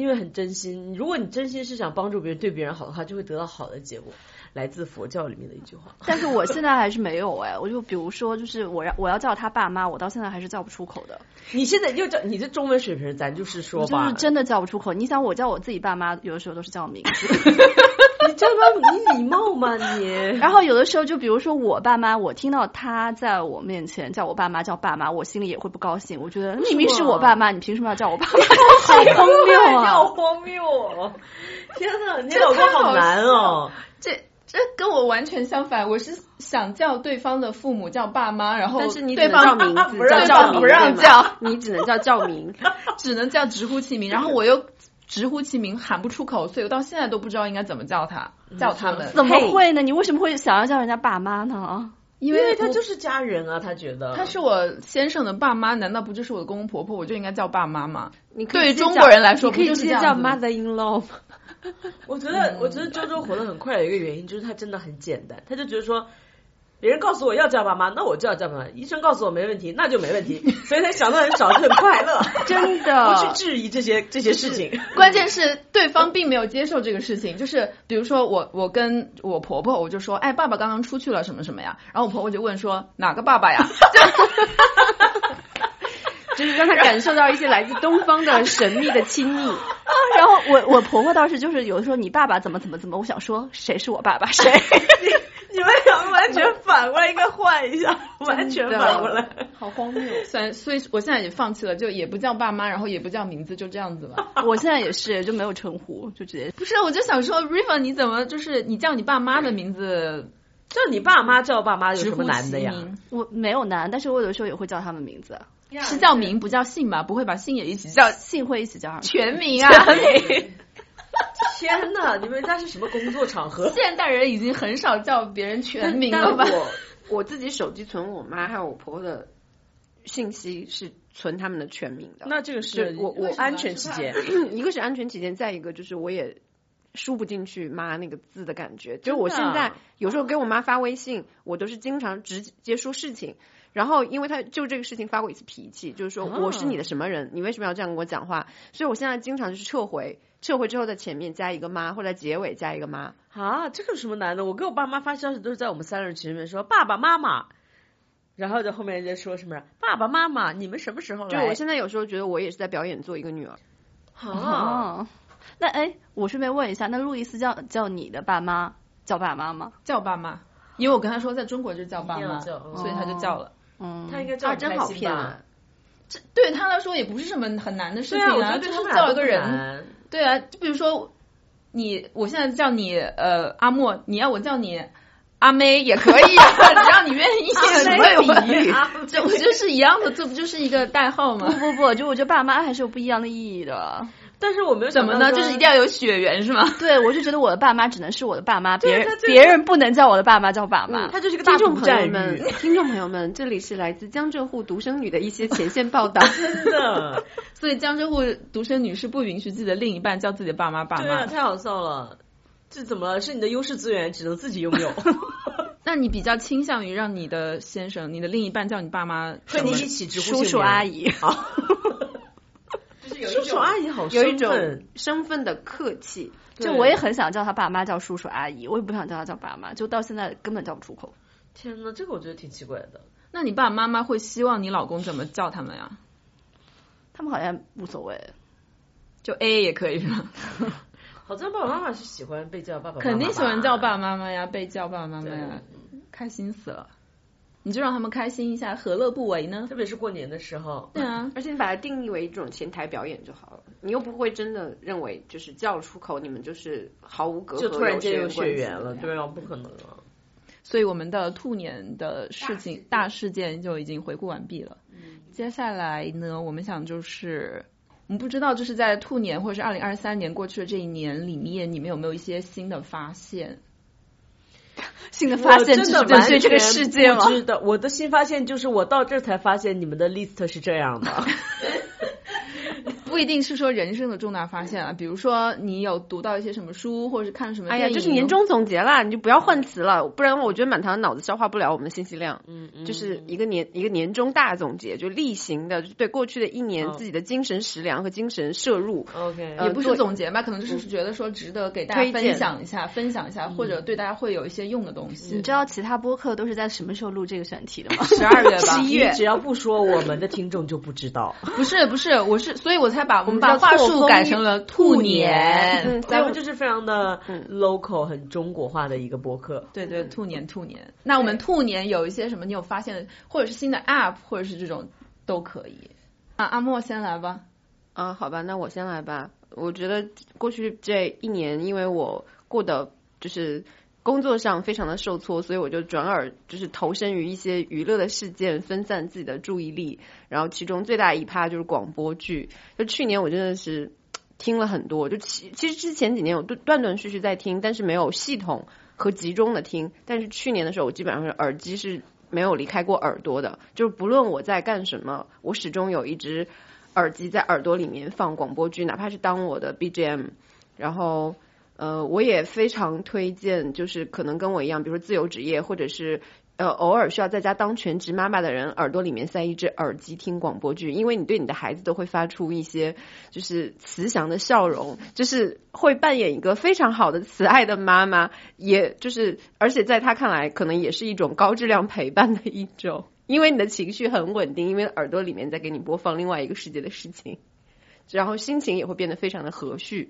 因为很真心。如果你真心是想帮助别人、对别人好的话，就会得到好的结果。来自佛教里面的一句话。但是我现在还是没有哎，我就比如说，就是我要我要叫他爸妈，我到现在还是叫不出口的，你现在又叫你这中文水平，咱就是说吧，是真的叫不出口。你想我叫我自己爸妈，有的时候都是叫名字，你这不你礼貌吗你？然后有的时候就比如说我爸妈，我听到他在我面前叫我爸妈叫爸妈，我心里也会不高兴。我觉得明明是我爸妈，你凭什么要叫我爸妈？好荒谬啊！好荒谬哦！天哪，你老公好难哦。这这跟我完全相反，我是想叫对方的父母叫爸妈，然后但是你只对能叫方名字，不让叫不让叫，你只能叫叫名。只能叫直呼其名，然后我又直呼其名喊不出口，所以我到现在都不知道应该怎么叫他，叫他们。怎么会呢？你为什么会想要叫人家爸妈呢？因因为他就是家人啊，他觉得他是我先生的爸妈，难道不就是我的公公婆婆？我就应该叫爸妈吗？你可以对于中国人来说可以不就是直接叫 mother in law 吗？我觉得，我觉得周周活得很快的一个原因就是他真的很简单，他就觉得说，别人告诉我要叫爸妈，那我就要叫爸妈；医生告诉我没问题，那就没问题，所以他想的很少，就很快乐，真的。不去质疑这些这些事情。关键是对方并没有接受这个事情，就是比如说我我跟我婆婆，我就说，哎，爸爸刚刚出去了什么什么呀，然后我婆婆就问说哪个爸爸呀？就是让他感受到一些来自东方的神秘的亲密。然后我我婆婆倒是就是有的时候你爸爸怎么怎么怎么，我想说谁是我爸爸谁？你们两个完全反过来，应该换一下，完全反过来。好荒谬！虽然所以我现在也放弃了，就也不叫爸妈，然后也不叫名字，就这样子吧。我现在也是就没有称呼，就直接不是，我就想说，River 你怎么就是你叫你爸妈的名字叫你爸妈叫爸妈有什么难的呀？我没有难，但是我有的时候也会叫他们名字，是叫名不叫姓吧？不会把姓也一起叫姓会一起叫。全名啊？天呐，你们家是什么工作场合？现代人已经很少叫别人全名了吧？我我自己手机存我妈还有我婆婆的信息是存他们的全名的。那这个是我我安全起见，一个是安全起见，再一个就是我也输不进去妈那个字的感觉。就是我现在有时候给我妈发微信，我都是经常直接说事情。然后，因为他就这个事情发过一次脾气，就是说啊我是你的什么人，你为什么要这样跟我讲话？所以我现在经常就是撤回，撤回之后在前面加一个妈，或者结尾加一个妈。啊，这个有什么难的？我给我爸妈发消息都是在我们三人群里面说爸爸妈妈，然后在后面人家说什么爸爸妈妈，你们什么时候来？就我现在有时候觉得我也是在表演做一个女儿。啊，哦，那哎，我顺便问一下，那路易斯叫叫你的爸妈叫爸妈吗？叫爸妈，因为我跟他说在中国就叫爸妈，所以他就叫了。嗯，他应该叫真好骗啊！对他来说也不是什么很难的事情对啊，就是叫一个人。对啊，就比如说你，我现在叫你呃阿莫，你要我叫你阿妹也可以啊，只要你愿意。什么比喻？这我觉得是一样的，这不就是一个代号吗不？不不，就我觉得爸妈还是有不一样的意义的。但是我没有怎么呢？就是一定要有血缘是吗？对，我就觉得我的爸妈只能是我的爸妈，别人就是别人不能叫我的爸妈叫爸妈。他就是个大听众朋友们，，听众朋友们，这里是来自江浙沪独生女的一些前线报道。真的，所以江浙沪独生女是不允许自己的另一半叫自己的爸妈爸对啊，妈。太好笑了。这怎么了？是你的优势资源，只能自己拥有。那你比较倾向于让你的先生、你的另一半叫你爸妈和你一起直呼叔叔阿姨，就是叔叔阿姨好有一种身份的客气。就我也很想叫他爸妈叫叔叔阿姨，我也不想叫他叫爸妈，就到现在根本叫不出口。天呐，这个我觉得挺奇怪的。那你爸爸妈妈会希望你老公怎么叫他们呀？他们好像无所谓。就 A 也可以是吗？好像爸爸妈妈是喜欢被叫爸爸妈妈，肯定喜欢叫爸爸妈妈呀，被叫爸爸妈妈呀，开心死了。你就让他们开心一下，何乐不为呢？特别是过年的时候。对啊，而且你把它定义为一种前台表演就好了，你又不会真的认为就是叫出口，你们就是毫无隔阂，就突然间有有血缘了，对。对啊，不可能啊！所以我们的兔年的事情大事件就已经回顾完毕了。嗯接下来呢，我们想就是，我们不知道就是在兔年或者是二零二三年过去的这一年里面，你们有没有一些新的发现？新的发现我只真的完全是对这个世界吗不？知道，我的新发现就是我到这儿才发现你们的 list 是这样的。不一定是说人生的重大发现啊，比如说你有读到一些什么书，或者是看什么哎呀，电影。这是年终总结啦，你就不要换词了，不然我觉得满堂脑子消化不了我们的信息量。嗯嗯就是一个年一个年终大总结，就例行的，对过去的一年哦自己的精神食粮和精神摄入。OK，呃也不是总结吧，可能就是觉得说值得给大家分享一下，分享一下，或者对大家会有一些用的东西。你知道其他播客都是在什么时候录这个选题的吗？十二月吧，十一月只要不说，我们的听众就不知道。不是不是，我是所以我才把我们们把话术改成了兔年。嗯，咱们就是非常的嗯 local、很中国化的一个博客。对对，兔年兔年。那我们兔年有一些什么你有发现的，或者是新的 app，或者是这种都可以。啊，阿莫先来吧。啊，好吧，那我先来吧。我觉得过去这一年，因为我过得就是工作上非常的受挫，所以我就转而就是投身于一些娱乐的事件，分散自己的注意力。然后其中最大一趴就是广播剧。就去年我真的是听了很多，就其其实之前几年我断断断续续在听，但是没有系统和集中的听。但是去年的时候，我基本上是耳机是没有离开过耳朵的，就是不论我在干什么，我始终有一只耳机在耳朵里面放广播剧，哪怕是当我的 BGM。然后，呃，我也非常推荐，就是可能跟我一样，比如说自由职业，或者是呃偶尔需要在家当全职妈妈的人，耳朵里面塞一只耳机听广播剧，因为你对你的孩子都会发出一些就是慈祥的笑容，就是会扮演一个非常好的慈爱的妈妈，也就是而且在他看来，可能也是一种高质量陪伴的一种。因为你的情绪很稳定，因为耳朵里面在给你播放另外一个世界的事情，然后心情也会变得非常的和煦。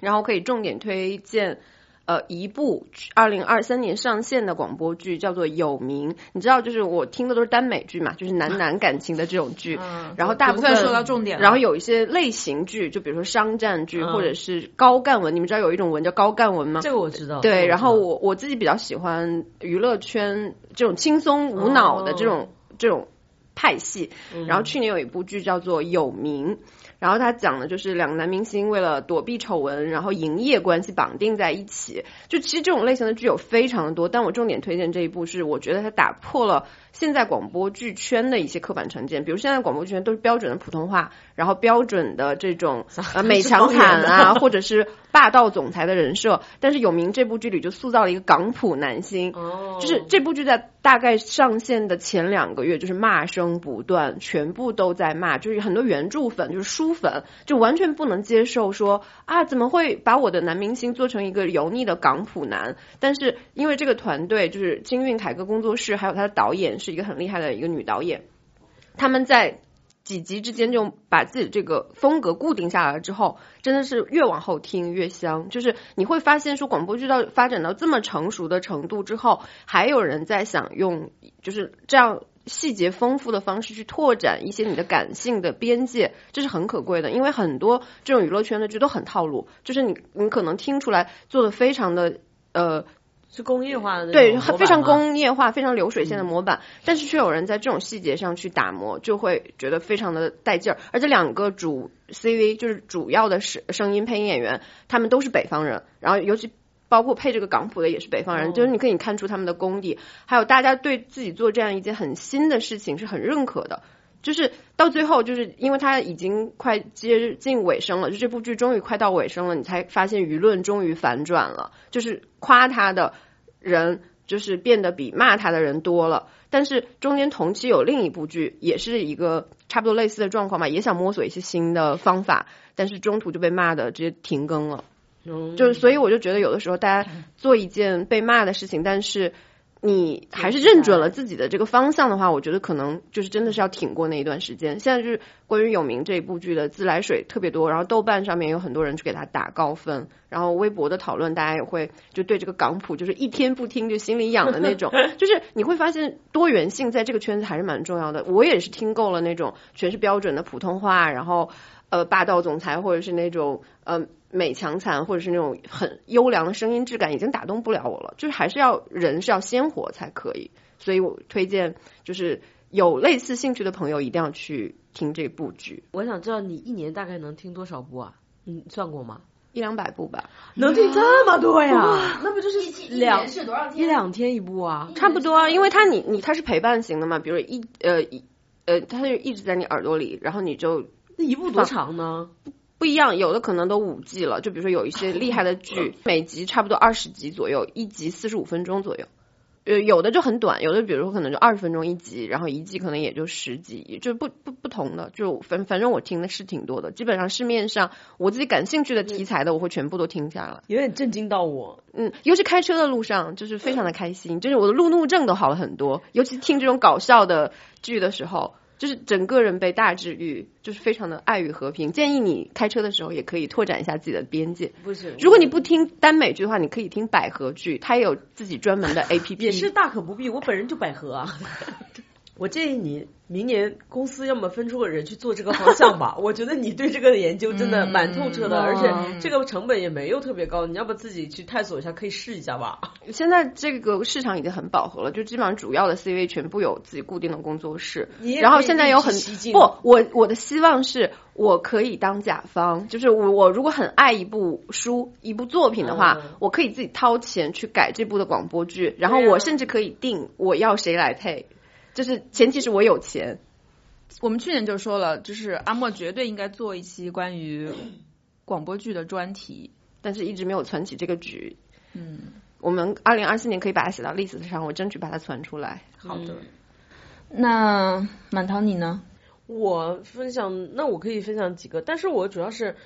然后可以重点推荐呃一部二零二三年上线的广播剧，叫做《有名》。你知道，就是我听的都是耽美剧嘛，就是男男感情的这种剧。嗯然后大部分说到重点然后有一些类型剧，就比如说商战剧、嗯或者是高干文。你们知道有一种文叫高干文吗？这个我知道。对，这个然后我我自己比较喜欢娱乐圈这种轻松无脑的这种、这种派系。然后去年有一部剧叫做《有名》，然后他讲的就是两个男明星为了躲避丑闻，然后营业关系绑定在一起。就其实这种类型的剧有非常的多，但我重点推荐这一部是我觉得它打破了现在广播剧圈的一些刻板成见，比如现在广播剧圈都是标准的普通话，然后标准的这种 呃美强惨啊，或者是霸道总裁的人设，但是《有名》这部剧里就塑造了一个港普男星，哦。就是这部剧在大概上线的前两个月，就是骂声不断，全部都在骂，就是很多原著粉，就是书粉，就完全不能接受说啊，怎么会把我的男明星做成一个油腻的港普男？但是因为这个团队就是金运凯歌工作室，还有他的导演是一个很厉害的一个女导演，他们在。几集之间就把自己这个风格固定下来了之后，真的是越往后听越香。就是你会发现说，广播剧到发展到这么成熟的程度之后，还有人在想用就是这样细节丰富的方式去拓展一些你的感性的边界，这是很可贵的。因为很多这种娱乐圈的剧都很套路，就是你你可能听出来做的非常的呃是工业化的对，非常工业化、非常流水线的模板，但是却有人在这种细节上去打磨，就会觉得非常的带劲儿。而且两个主 CV 就是主要的声声音配音演员，他们都是北方人，然后尤其。包括配这个港普的也是北方人，哦就是你可以看出他们的功底，还有大家对自己做这样一件很新的事情是很认可的。就是到最后，就是因为它已经快接近尾声了，就这部剧终于快到尾声了，你才发现舆论终于反转了，就是夸他的人就是变得比骂他的人多了。但是中间同期有另一部剧，也是一个差不多类似的状况吧，也想摸索一些新的方法，但是中途就被骂的直接停更了。嗯就是所以我就觉得有的时候大家做一件被骂的事情，但是你还是认准了自己的这个方向的话，我觉得可能就是真的是要挺过那一段时间。现在就是关于《有名》这一部剧的自来水特别多，然后豆瓣上面有很多人去给他打高分，然后微博的讨论大家也会就对这个港普就是一天不听就心里痒的那种，就是你会发现多元性在这个圈子还是蛮重要的。我也是听够了那种全是标准的普通话，然后呃霸道总裁或者是那种呃美强惨或者是那种很优良的声音质感，已经打动不了我了。就是还是要人是要鲜活才可以，所以我推荐就是有类似兴趣的朋友一定要去听这部剧，我想知道你一年大概能听多少部啊？你算过吗？一两百部吧，能听这么多呀？那不就是两是多少一两天一部啊？差不多啊，因为它你你它是陪伴型的嘛，比如一呃一呃，它就一直在你耳朵里，然后你就那一部多长呢？不一样，有的可能都五季了，就比如说有一些厉害的剧，每集差不多二十集左右，一集四十五分钟左右。呃，有的就很短，有的比如说可能就二十分钟一集，然后一季可能也就十集，就不不不同的，就反反正我听的是挺多的，基本上市面上我自己感兴趣的题材的，我会全部都听下来。有点震惊到我。嗯，尤其开车的路上，就是非常的开心，就是我的路怒症都好了很多。尤其听这种搞笑的剧的时候，就是整个人被大治愈，就是非常的爱与和平。建议你开车的时候也可以拓展一下自己的边界。不是，如果你不听耽美剧的话，你可以听百合剧，它也有自己专门的 A P P。也是大可不必，我本人就百合啊。我建议你明年公司要么分出个人去做这个方向吧。我觉得你对这个研究真的蛮透彻的，嗯而且这个成本也没有特别高，你要不自己去探索一下，可以试一下吧。现在这个市场已经很饱和了，就基本上主要的 C V 全部有自己固定的工作室，然后现在有很不，我我的希望是我可以当甲方，就是我我如果很爱一部书一部作品的话，嗯我可以自己掏钱去改这部的广播剧，然后我甚至可以定我要谁来配，就是前提是我有钱。我们去年就说了，就是阿莫绝对应该做一期关于广播剧的专题。但是一直没有攒起这个局。嗯，我们二零二四年可以把它写到 list 上，我争取把它攒出来。好的。那满堂你呢？我分享，那我可以分享几个，但是我主要是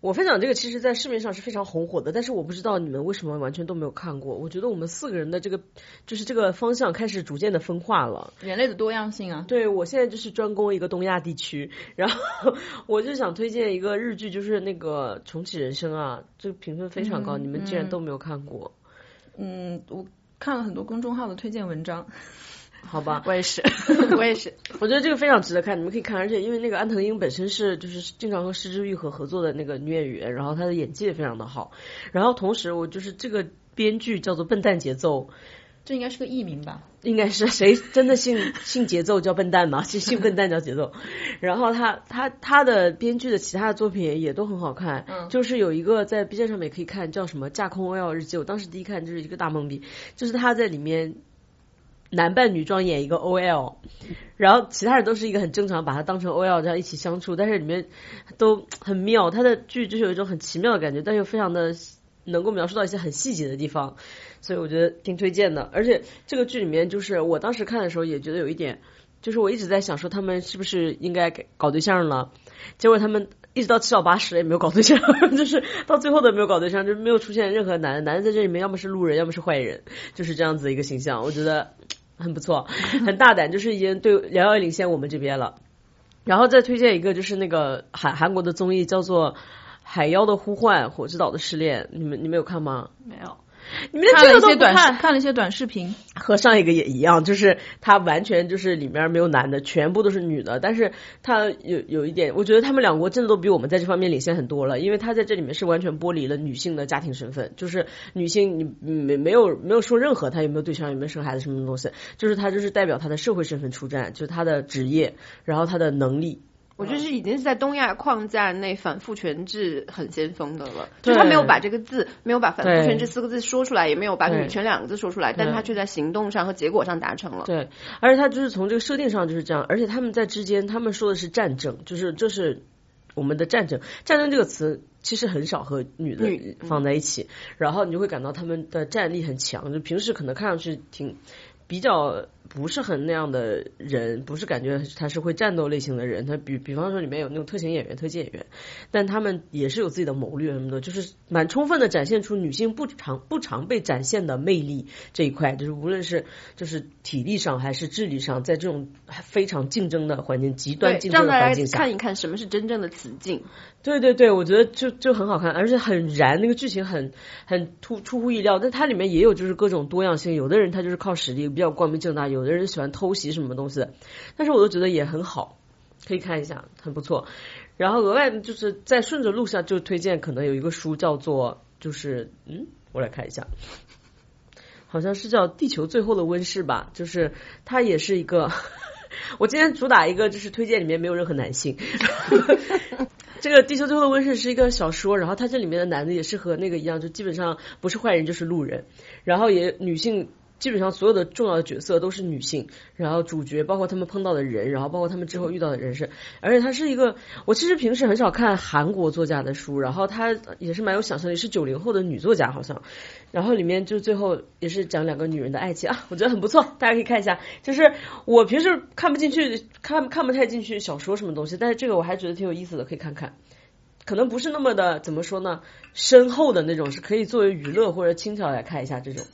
我分享这个，其实在市面上是非常红火的，但是我不知道你们为什么完全都没有看过。我觉得我们四个人的这个就是这个方向开始逐渐的分化了。人类的多样性啊。对我现在就是专攻一个东亚地区，然后 我就想推荐一个日剧，就是那个重启人生啊，这个评分非常高，嗯你们竟然都没有看过，嗯，我看了很多公众号的推荐文章。好吧？我也是，我也是。我觉得这个非常值得看，你们可以看，而且因为那个安藤英本身是就是经常和石之愈合合作的那个女演员，然后她的演技也非常的好，然后同时我就是这个编剧叫做笨蛋节奏。这应该是个艺名吧？应该是谁真的姓姓节奏叫笨蛋吗？姓 姓笨蛋叫节奏。然后他他他的编剧的其他的作品也都很好看，嗯就是有一个在 B 站上面可以看，叫什么《架空 OL 日记》。我当时第一看就是一个大懵逼，就是他在里面男扮女装演一个 OL，然后其他人都是一个很正常，把他当成 OL 这样一起相处，但是里面都很妙，他的剧就是有一种很奇妙的感觉，但又非常的能够描述到一些很细节的地方，所以我觉得挺推荐的。而且这个剧里面，就是我当时看的时候也觉得有一点，就是我一直在想说他们是不是应该搞对象了，结果他们。一直到七老八十也没有搞对象，就是到最后都没有搞对象，就没有出现任何男的，男的在这里面要么是路人，要么是坏人，就是这样子一个形象，我觉得很不错，很大胆，就是已经对遥遥领先我们这边了。然后再推荐一个，就是那个韩韩国的综艺叫做《海妖的呼唤：火之岛的试炼》，你们你们有看吗？没有，你们连看了一些短这个都不看了一些短视频，和上一个也一样，就是他完全就是里面没有男的，全部都是女的。但是他有有一点，我觉得他们两国真的都比我们在这方面领先很多了，因为他在这里面是完全剥离了女性的家庭身份，就是女性你没没有没有说任何她有没有对象有没有生孩子什么东西，就是他就是代表他的社会身份出战，就是他的职业，然后他的能力。我觉得是已经是在东亚框架内反复权制很先锋的了，就是他没有把这个字，没有把反父对权制四个字说出来，也没有把对女权两个字说出来，但是他却在行动上和结果上达成了。对，而且他就是从这个设定上就是这样，而且他们在之间，他们说的是战争，就是这是我们的战争。战争这个词其实很少和女的女放在一起，然后你就会感到他们的战力很强，就平时可能看上去挺比较不是很那样的人，不是感觉他是会战斗类型的人。他比比方说里面有那种特型演员、特技演员，但他们也是有自己的谋略什么的，就是蛮充分的展现出女性不常不常被展现的魅力这一块，就是无论是就是体力上还是智力上，在这种非常竞争的环境、极端，竞争的环境下，看一看什么是真正的雌竞。对对对，我觉得就就很好看，而且很燃，那个剧情很很突出乎意料。但它里面也有就是各种多样性，有的人他就是靠实力比较光明正大，有的人喜欢偷袭什么东西，但是我都觉得也很好，可以看一下，很不错。然后额外就是在顺着路上就推荐，可能有一个书叫做就是嗯，我来看一下。好像是叫《地球最后的温室》吧，就是它也是一个，我今天主打一个就是推荐里面没有任何男性，这个《地球最后的温室》是一个小说，然后它这里面的男的也是和那个一样，就基本上不是坏人就是路人，然后也女性。基本上所有的重要的角色都是女性，然后主角包括他们碰到的人，然后包括他们之后遇到的人是，而且它是一个，我其实平时很少看韩国作家的书，然后她也是蛮有想象力，是九零后的女作家好像，然后里面就最后也是讲两个女人的爱情啊，我觉得很不错，大家可以看一下。就是我平时看不进去，看看不太进去小说什么东西，但是这个我还觉得挺有意思的，可以看看。可能不是那么的怎么说呢，深厚的那种，是可以作为娱乐或者轻巧来看一下这种。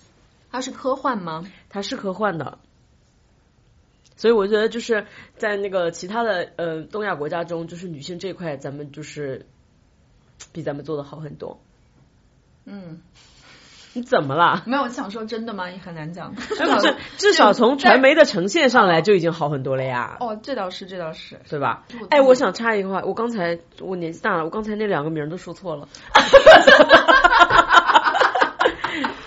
它是科幻吗？它是科幻的，所以我觉得就是在那个其他的呃东亚国家中，就是女性这一块，咱们就是比咱们做的好很多。嗯，你怎么了？没有，我想说真的吗？也很难讲。这个是至少从传媒的呈现上来就已经好很多了呀，哦，这倒是，这倒是。对吧？哎，我想插一句话，我刚才我年纪大了，我刚才那两个名儿都说错了。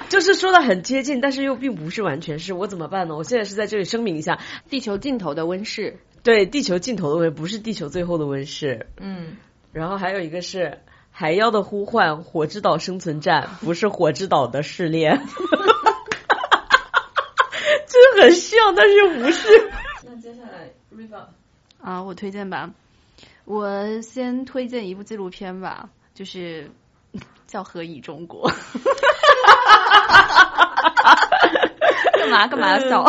就是说的很接近，但是又并不是完全是，我怎么办呢？我现在是在这里声明一下，地球尽头的温室，对，地球尽头的温不是地球最后的温室，嗯，然后还有一个是海妖的呼唤，火之岛生存战，不是火之岛的试炼，这很像，但是又不是。那接下来 Riva，啊，我推荐吧，我先推荐一部纪录片吧，就是 叫《何以中国》。干嘛干嘛要笑？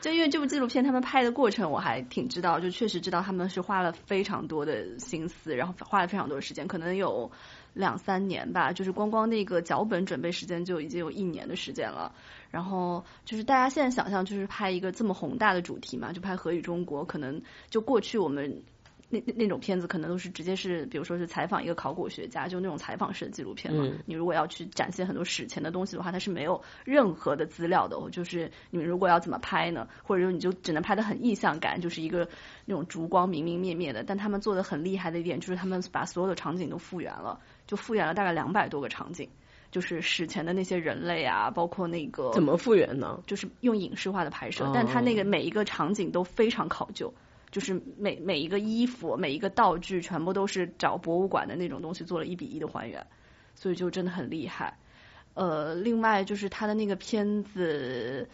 就因为这部纪录片，他们拍的过程我还挺知道，就确实知道他们是花了非常多的心思，然后花了非常多的时间，可能有两三年吧，就是光光那个脚本准备时间就已经有一年的时间了。然后就是大家现在想象，就是拍一个这么宏大的主题嘛，就拍《何以中国》，可能就过去我们。那那那种片子可能都是直接是，比如说是采访一个考古学家，就那种采访式的纪录片嘛。嗯你如果要去展现很多史前的东西的话，它是没有任何的资料的。就是你们如果要怎么拍呢？或者说你就只能拍的很意象感，就是一个那种烛光明明灭灭的。但他们做的很厉害的一点就是他们把所有的场景都复原了，就复原了大概两百多个场景。就是史前的那些人类啊，包括那个怎么复原呢？就是用影视化的拍摄，哦但它那个每一个场景都非常考究，就是每每一个衣服、每一个道具，全部都是找博物馆的那种东西做了一比一的还原，所以就真的很厉害。呃，另外就是他的那个片子。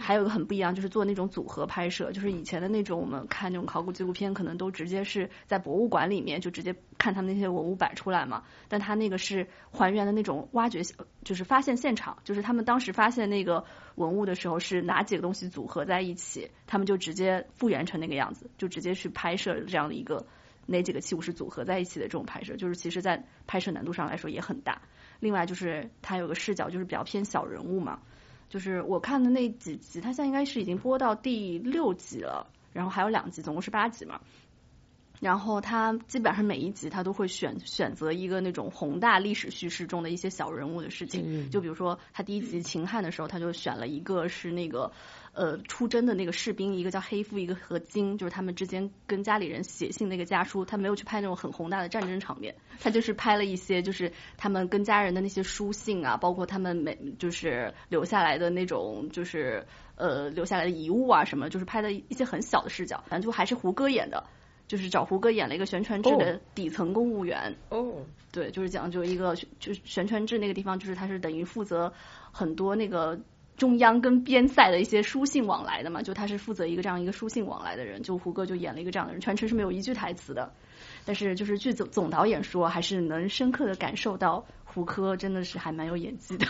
还有一个很不一样，就是做那种组合拍摄，就是以前的那种我们看那种考古纪录片，可能都直接是在博物馆里面就直接看他们那些文物摆出来嘛。但他那个是还原的那种挖掘，就是发现现场，就是他们当时发现那个文物的时候是哪几个东西组合在一起，他们就直接复原成那个样子，就直接去拍摄这样的一个哪几个器物是组合在一起的这种拍摄，就是其实在拍摄难度上来说也很大。另外就是它有个视角，就是比较偏小人物嘛。就是我看的那几集，它现在应该是已经播到第六集了，然后还有两集，总共是八集嘛。然后他基本上每一集他都会选选择一个那种宏大历史叙事中的一些小人物的事情，就比如说他第一集秦汉的时候，他就选了一个是那个呃出征的那个士兵，一个叫黑夫，一个和金，就是他们之间跟家里人写信那个家书，他没有去拍那种很宏大的战争场面，他就是拍了一些就是他们跟家人的那些书信啊，包括他们每就是留下来的那种就是呃留下来的遗物啊什么，就是拍的一些很小的视角，反正就还是胡歌演的。就是找胡歌演了一个玄泉制的底层公务员，哦，对，就是讲就一个就是玄泉志那个地方，就是他是等于负责很多那个中央跟边塞的一些书信往来的嘛，就他是负责一个这样一个书信往来的人，就胡歌就演了一个这样的人，全程是没有一句台词的，但是就是据总总导演说，还是能深刻的感受到胡歌真的是还蛮有演技的。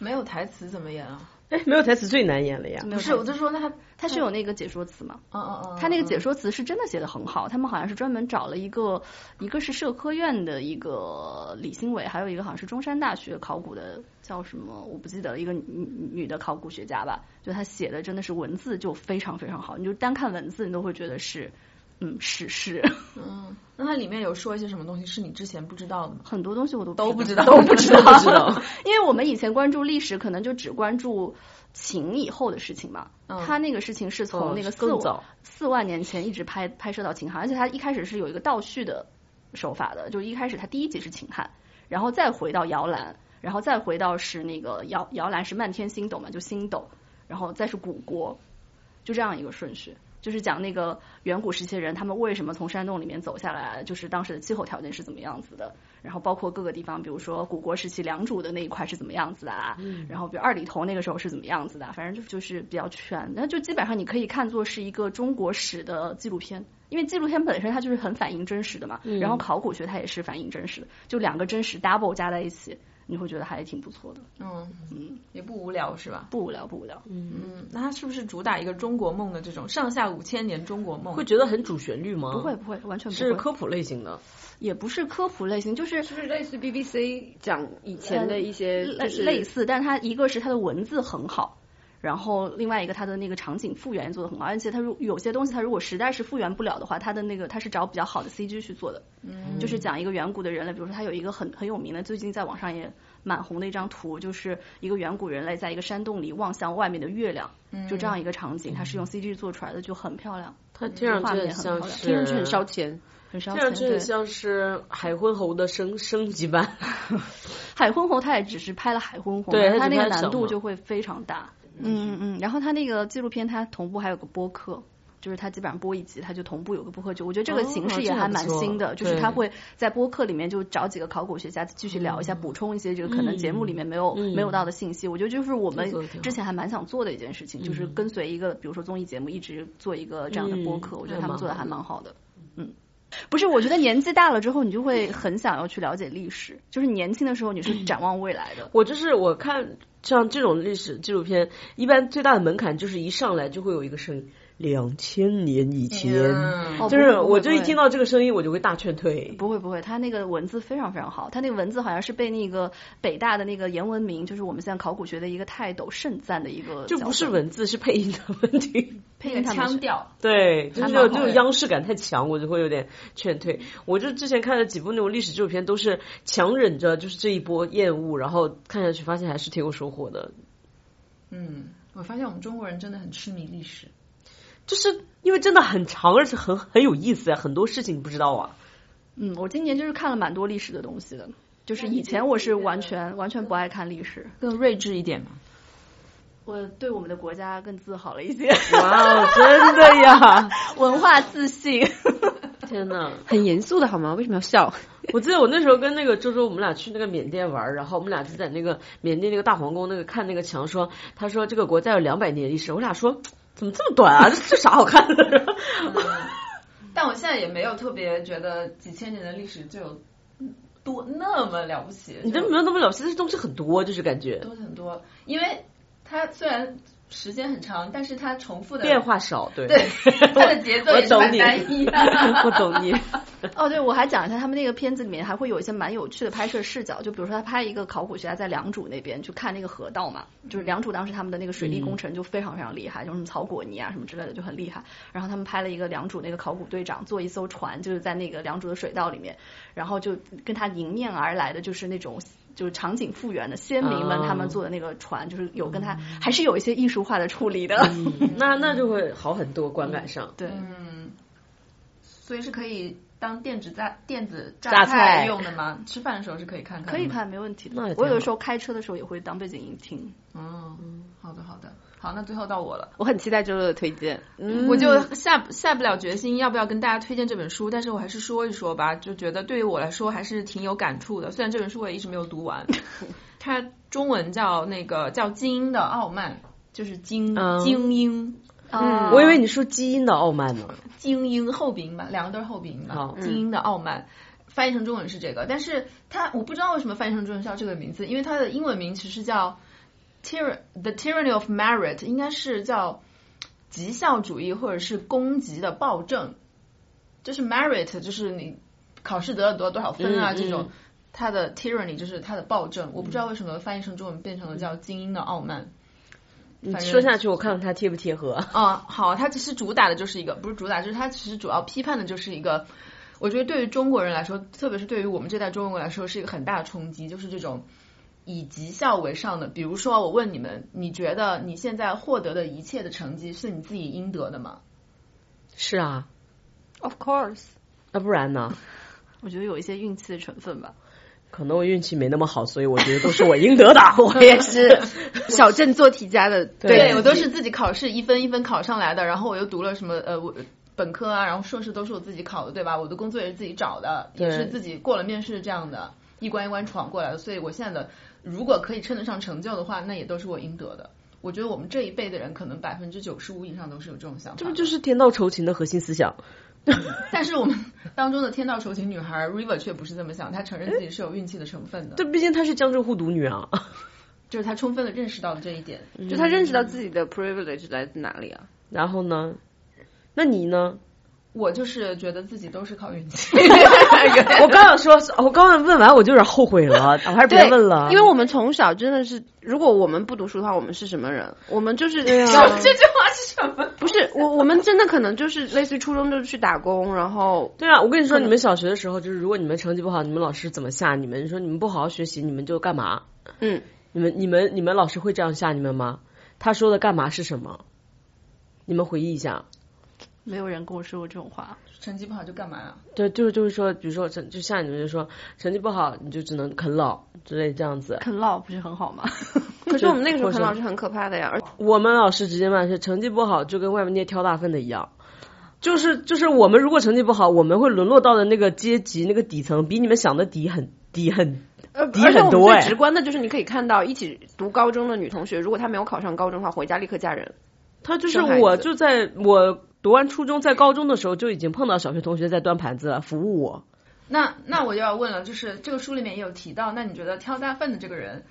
没有台词怎么演啊？哎，没有台词最难演了呀。不是，我就说那他他是有那个解说词嘛？嗯嗯嗯，他那个解说词是真的写的很好。他们好像是专门找了一个，一个是社科院的一个李新伟，还有一个好像是中山大学考古的叫什么我不记得了，一个女女的考古学家吧。就他写的真的是文字就非常非常好，你就单看文字你都会觉得是嗯史诗。嗯，那它里面有说一些什么东西是你之前不知道的吗？很多东西我都都不知道，都不知道，不知道。因为我们以前关注历史，可能就只关注秦以后的事情嘛。嗯他那个事情是从那个四更早四万年前一直拍拍摄到秦汉，而且他一开始是有一个倒叙的手法的，就一开始他第一集是秦汉，然后再回到摇篮，然后再回到是那个摇摇篮是漫天星斗嘛，就星斗，然后再是古国，就这样一个顺序。就是讲那个远古时期的人，他们为什么从山洞里面走下来，就是当时的气候条件是怎么样子的，然后包括各个地方，比如说古国时期良渚的那一块是怎么样子的啊，然后比如二里头那个时候是怎么样子的，反正就就是比较全，那就基本上你可以看作是一个中国史的纪录片，因为纪录片本身它就是很反映真实的嘛，然后考古学它也是反映真实的，就两个真实 double 加在一起，你会觉得还挺不错的，嗯嗯，也不无聊是吧？不无聊不无聊，嗯嗯，那它是不是主打一个中国梦的这种上下五千年中国梦？会觉得很主旋律吗？不会，不会，完全不会，是科普类型的。也不是科普类型，就是就是类似 BBC 讲以前的一些，类就是类似，但它一个是它的文字很好，然后另外一个它的那个场景复原也做的很好，而且它如有些东西它如果实在是复原不了的话，它的那个它是找比较好的 CG 去做的，嗯就是讲一个远古的人类，比如说它有一个很很有名的，最近在网上也蛮红的一张图，就是一个远古人类在一个山洞里望向外面的月亮，就这样一个场景，它是用 CG 做出来的，就很漂亮，它听上画去很像面很漂亮是，听上去很烧钱。很烧钱，很像是海昏侯的升升级版。海昏侯他也只是拍了海昏侯，对他那个难度就会非常大。嗯嗯嗯，然后他那个纪录片他同步还有个播客。就是他基本上播一集，他就同步有个播客，就我觉得这个哦形式也还蛮新的，就是他会在播客里面就找几个考古学家继续聊一下，补充一些这个可能节目里面没有、嗯。没有到的信息。我觉得就是我们之前还蛮想做的一件事情，就是跟随一个比如说综艺节目一直做一个这样的播客，嗯我觉得他们做的还蛮好的。嗯，不是，我觉得年纪大了之后，你就会很想要去了解历史。就是年轻的时候，你是 展望未来的。我就是我看像这种历史纪录片，一般最大的门槛就是一上来就会有一个声音，两千年以前，就是我就一听到这个声音，我就会大劝退。不会不会，他那个文字非常非常好，他那个文字好像是被那个北大的那个严文明，就是我们现在考古学的一个泰斗盛赞的一个就不是文字，是配音的问题。那个配音他们是腔调，对，就是还那种央视感太强，我就会有点劝退。我就之前看了几部那种历史纪录片，都是强忍着就是这一波厌恶，然后看下去发现还是挺有收获的。嗯，我发现我们中国人真的很痴迷历史。就是因为真的很长，而且很很有意思啊，很多事情你不知道啊。嗯，我今年就是看了蛮多历史的东西的，就是以前我是完全完全不爱看历史，更睿智一点嘛。我对我们的国家更自豪了一些，哇哦，真的呀！文化自信。天呐，很严肃的好吗？为什么要笑？我记得我那时候跟那个周周，我们俩去那个缅甸玩，然后我们俩就在那个缅甸那个大皇宫那个看那个墙，说他说这个国家有两百年历史，我俩说怎么这么短啊？这这啥好看的？但我现在也没有特别觉得几千年的历史就有多那么了不起，你这没有那么了不起，但是东西很多，就是感觉东西很多，因为它虽然时间很长，但是它重复的变化少，对对，它的节奏也是蛮我懂你单一的。我懂你。哦，对，我还讲一下他们那个片子里面还会有一些蛮有趣的拍摄视角，就比如说他拍一个考古学家在良渚那边去看那个河道嘛，就是良渚当时他们的那个水利工程就非常非常厉害，就是什么草果泥啊什么之类的就很厉害。然后他们拍了一个良渚那个考古队长坐一艘船，就是在那个良渚的水道里面，然后就跟他迎面而来的就是那种。就是场景复原的先民们，哦他们坐的那个船，就是有跟他还是有一些艺术化的处理的。那那就会好很多，观感上。对，嗯，所以是可以当电子榨电子榨榨菜用的吗？吃饭的时候是可以看看，可以看，没问题的我有的时候开车的时候也会当背景音听。哦，好的好的，好，那最后到我了。我很期待周周的推荐。嗯我就下下不了决心要不要跟大家推荐这本书，但是我还是说一说吧，就觉得对于我来说还是挺有感触的。虽然这本书我也一直没有读完，它中文叫那个叫《精英的傲慢》，就是精、嗯精英嗯我以为你说基因的傲慢呢。精英后鼻音吧，两个都是后鼻音嘛。精英的傲慢。翻译成中文是这个，但是它我不知道为什么翻译成中文叫这个名字，因为它的英文名其实叫 tyr the tyranny of merit，应该是叫绩效主义或者是功绩的暴政，就是 merit 就是你考试得了多少多少分啊、嗯这种嗯，它的 tyranny 就是它的暴政，我不知道为什么翻译成中文变成了叫精英的傲慢。你说下去，我看看它贴不贴合。啊、好，它其实主打的就是一个，不是主打，就是它其实主要批判的就是一个，我觉得对于中国人来说，特别是对于我们这代中国人来说，是一个很大的冲击，就是这种以绩效为上的。比如说，我问你们，你觉得你现在获得的一切的成绩是你自己应得的吗？是啊，Of course，那不然呢？我觉得有一些运气的成分吧。可能我运气没那么好，所以我觉得都是我应得的。我也是。小镇做题家的，对我都是自己考试一分一分考上来的，然后我又读了什么呃我。本科啊，然后硕士都是我自己考的，对吧？我的工作也是自己找的，也是自己过了面试这样的，一关一关闯过来的。所以我现在的如果可以称得上成就的话，那也都是我应得的。我觉得我们这一辈的人，可能百分之九十五以上都是有这种想法。这不就是天道酬勤的核心思想？但是我们当中的天道酬勤女孩 River 却不是这么想，她承认自己是有运气的成分的，这毕竟她是江浙沪独女啊。就是她充分的认识到了这一点。就她认识到自己的 privilege 来自哪里啊？然后呢？那你呢？我就是觉得自己都是靠运气。我刚想说，我刚刚问完我就有点后悔了，我 还是别问了。因为我们从小真的是，如果我们不读书的话，我们是什么人？我们就是这句话是什么？不是我，我们真的可能就是类似于初中就去打工，然后对啊，我跟你说，你们小学的时候，就是如果你们成绩不好，你们老师怎么吓你们？说你们不好好学习，你们就干嘛？嗯，你们、你们、你们老师会这样吓你们吗？他说的干嘛是什么？你们回忆一下。没有人跟我说过这种话。成绩不好就干嘛呀、对，就是就是说，比如说成，就像你们就说成绩不好，你就只能啃老之类这样子。啃老不是很好吗？可是我们那个时候啃老是很可怕的呀，而我们老师直接骂是成绩不好就跟外面那些挑大粪的一样，就是就是我们如果成绩不好，我们会沦落到的那个阶级那个底层，比你们想的低很低很而且我们很多哎最直观的就是你可以看到一起读高中的女同学，如果她没有考上高中的话，回家立刻嫁人。她就是我就在我读完初中，在高中的时候就已经碰到小学同学在端盘子了，服务我。那那我就要问了，就是这个书里面也有提到，那你觉得挑大粪的这个人，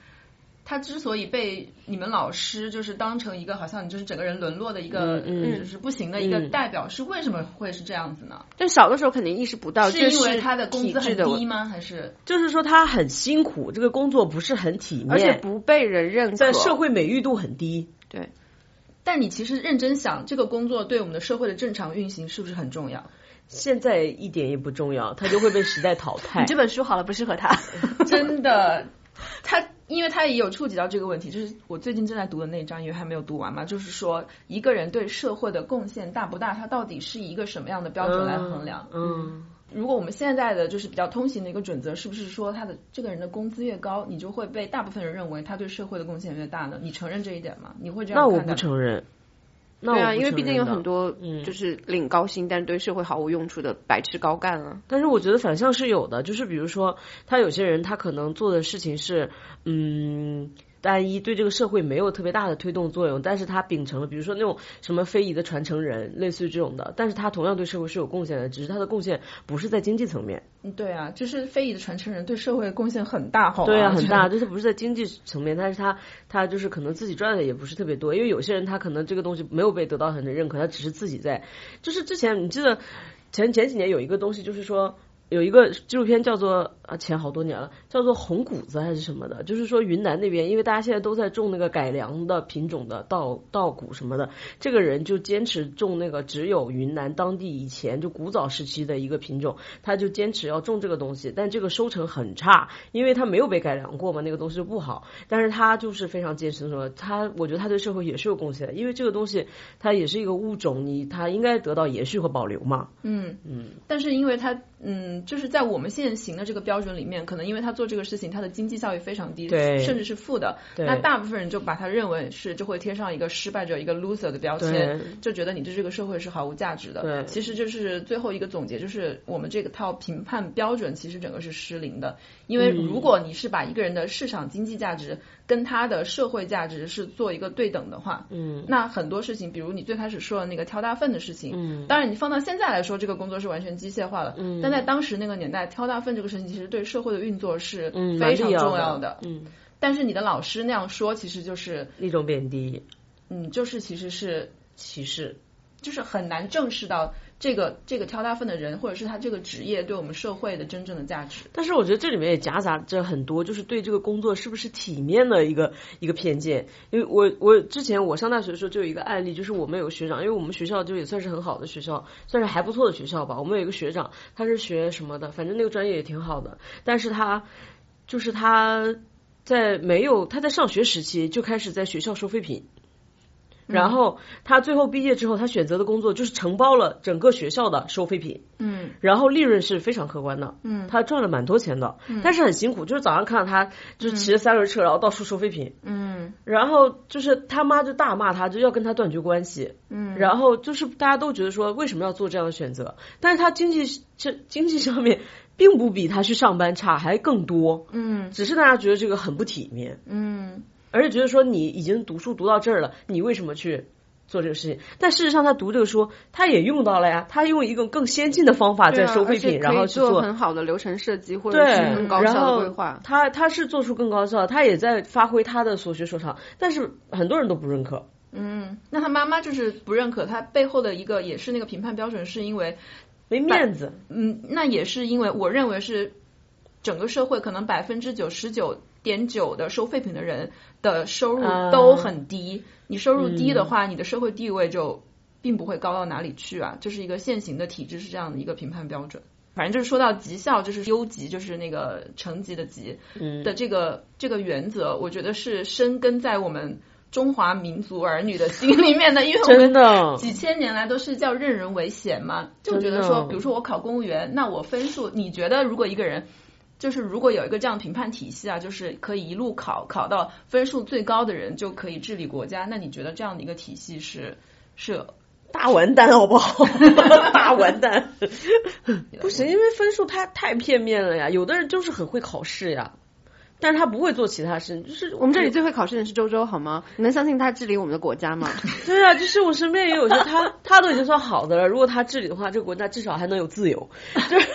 他之所以被你们老师就是当成一个好像你就是整个人沦落的一个，嗯嗯就是不行的一个嗯代表，是为什么会是这样子呢？但小的时候肯定意识不到，是因为他的工资很低吗？还是就是说他很辛苦，这个工作不是很体面，而且不被人认可，在社会美誉度很低。对。但你其实认真想，这个工作对我们的社会的正常运行是不是很重要？现在一点也不重要，它就会被时代淘汰你。这本书好了，不适合他。真的，他因为他也有触及到这个问题，就是我最近正在读的那一章，因为还没有读完嘛，就是说一个人对社会的贡献大不大，他到底是以一个什么样的标准来衡量？嗯，如果我们现在的就是比较通行的一个准则，是不是说他的这个人的工资越高，你就会被大部分人认为他对社会的贡献越大呢？你承认这一点吗？你会这样那我？不承认。那对啊，因为毕竟有很多嗯就是领高薪，但是对社会毫无用处的白痴高干啊。但是我觉得反向是有的，就是比如说，他有些人他可能做的事情是，嗯。单一对这个社会没有特别大的推动作用，但是他秉承了，比如说那种什么非遗的传承人，类似于这种的，但是他同样对社会是有贡献的，只是他的贡献不是在经济层面，嗯对啊，就是非遗的传承人对社会贡献很大，好？对啊，很大，就是不是在经济层面，但是他他就是可能自己赚的也不是特别多，因为有些人他可能这个东西没有被得到很多认可，他只是自己在，就是之前你记得前前几年有一个东西，就是说有一个纪录片叫做啊前好多年了，叫做红谷子还是什么的，就是说云南那边，因为大家现在都在种那个改良的品种的稻稻谷什么的，这个人就坚持种那个只有云南当地以前就古早时期的一个品种，他就坚持要种这个东西，但这个收成很差，因为他没有被改良过嘛，那个东西就不好。但是他就是非常坚持的说，他我觉得他对社会也是有贡献的，因为这个东西它也是一个物种，你它应该得到延续和保留嘛。嗯嗯，但是因为他嗯，就是在我们现行的这个标准里面，可能因为他做这个事情，他的经济效益非常低，对甚至是负的，对那大部分人就把他认为是就会贴上一个失败者、一个 loser 的标签，就觉得你对这个社会是毫无价值的。对。其实就是最后一个总结，就是我们这个套评判标准其实整个是失灵的，因为嗯。如果你是把一个人的市场经济价值跟他的社会价值是做一个对等的话，嗯那很多事情，比如你最开始说的那个挑大粪的事情，嗯当然你放到现在来说，这个工作是完全机械化了，嗯但在当时那个年代，挑大粪这个事情其实对社会的运作是嗯，非常重要的。嗯，但是你的老师那样说，其实就是，一种贬低、嗯，就是其实是歧视。就是很难正视到这个这个挑大粪的人，或者是他这个职业对我们社会的真正的价值。但是我觉得这里面也夹杂着很多，就是对这个工作是不是体面的一个一个偏见。因为我我之前我上大学的时候就有一个案例，就是我们有个学长，因为我们学校就也算是很好的学校，算是还不错的学校吧。我们有一个学长，他是学什么的，反正那个专业也挺好的，但是他就是他在没有他在上学时期就开始在学校收废品。然后他最后毕业之后，他选择的工作就是承包了整个学校的收废品，嗯然后利润是非常可观的，嗯。他赚了蛮多钱的，但是很辛苦，就是早上看到他就是骑着三轮车，然后到处收废品，嗯。然后就是他妈就大骂他，就要跟他断绝关系，嗯，然后就是大家都觉得说为什么要做这样的选择，但是他经济这经济上面并不比他去上班差，还更多，嗯。只是大家觉得这个很不体面，嗯而且觉得说你已经读书读到这儿了，你为什么去？做这个事情，但事实上他读这个书，他也用到了呀。他用一个更先进的方法在收废品，然后去做很好的流程设计，或者是更高效的规划。他他是做出更高效，他也在发挥他的所学所长，但是很多人都不认可。嗯，那他妈妈就是不认可他背后的一个，也是那个评判标准，是因为没面子，嗯，那也是因为我认为是整个社会可能百分之九十九点九的收废品的人的收入啊都很低。你收入低的话，你的社会地位就并不会高到哪里去啊。这是一个现行的体制是这样的一个评判标准。反正就是说到绩效，就是优级，就是那个成绩的级嗯的这个这个原则，我觉得是深根在我们中华民族儿女的心里面的，因为我们真的几千年来都是叫任人唯贤嘛，就觉得说，比如说我考公务员，那我分数，你觉得如果一个人，就是如果有一个这样评判体系啊，就是可以一路考考到分数最高的人就可以治理国家，那你觉得这样的一个体系是是大完蛋好不好？大完蛋，不行，因为分数它太片面了呀。有的人就是很会考试呀，但是他不会做其他事，就是我们这里最会考试的是周周，好吗？你能相信他治理我们的国家吗？对啊，就是我身边也有些他他都已经算好的了，如果他治理的话，这个国家至少还能有自由。就是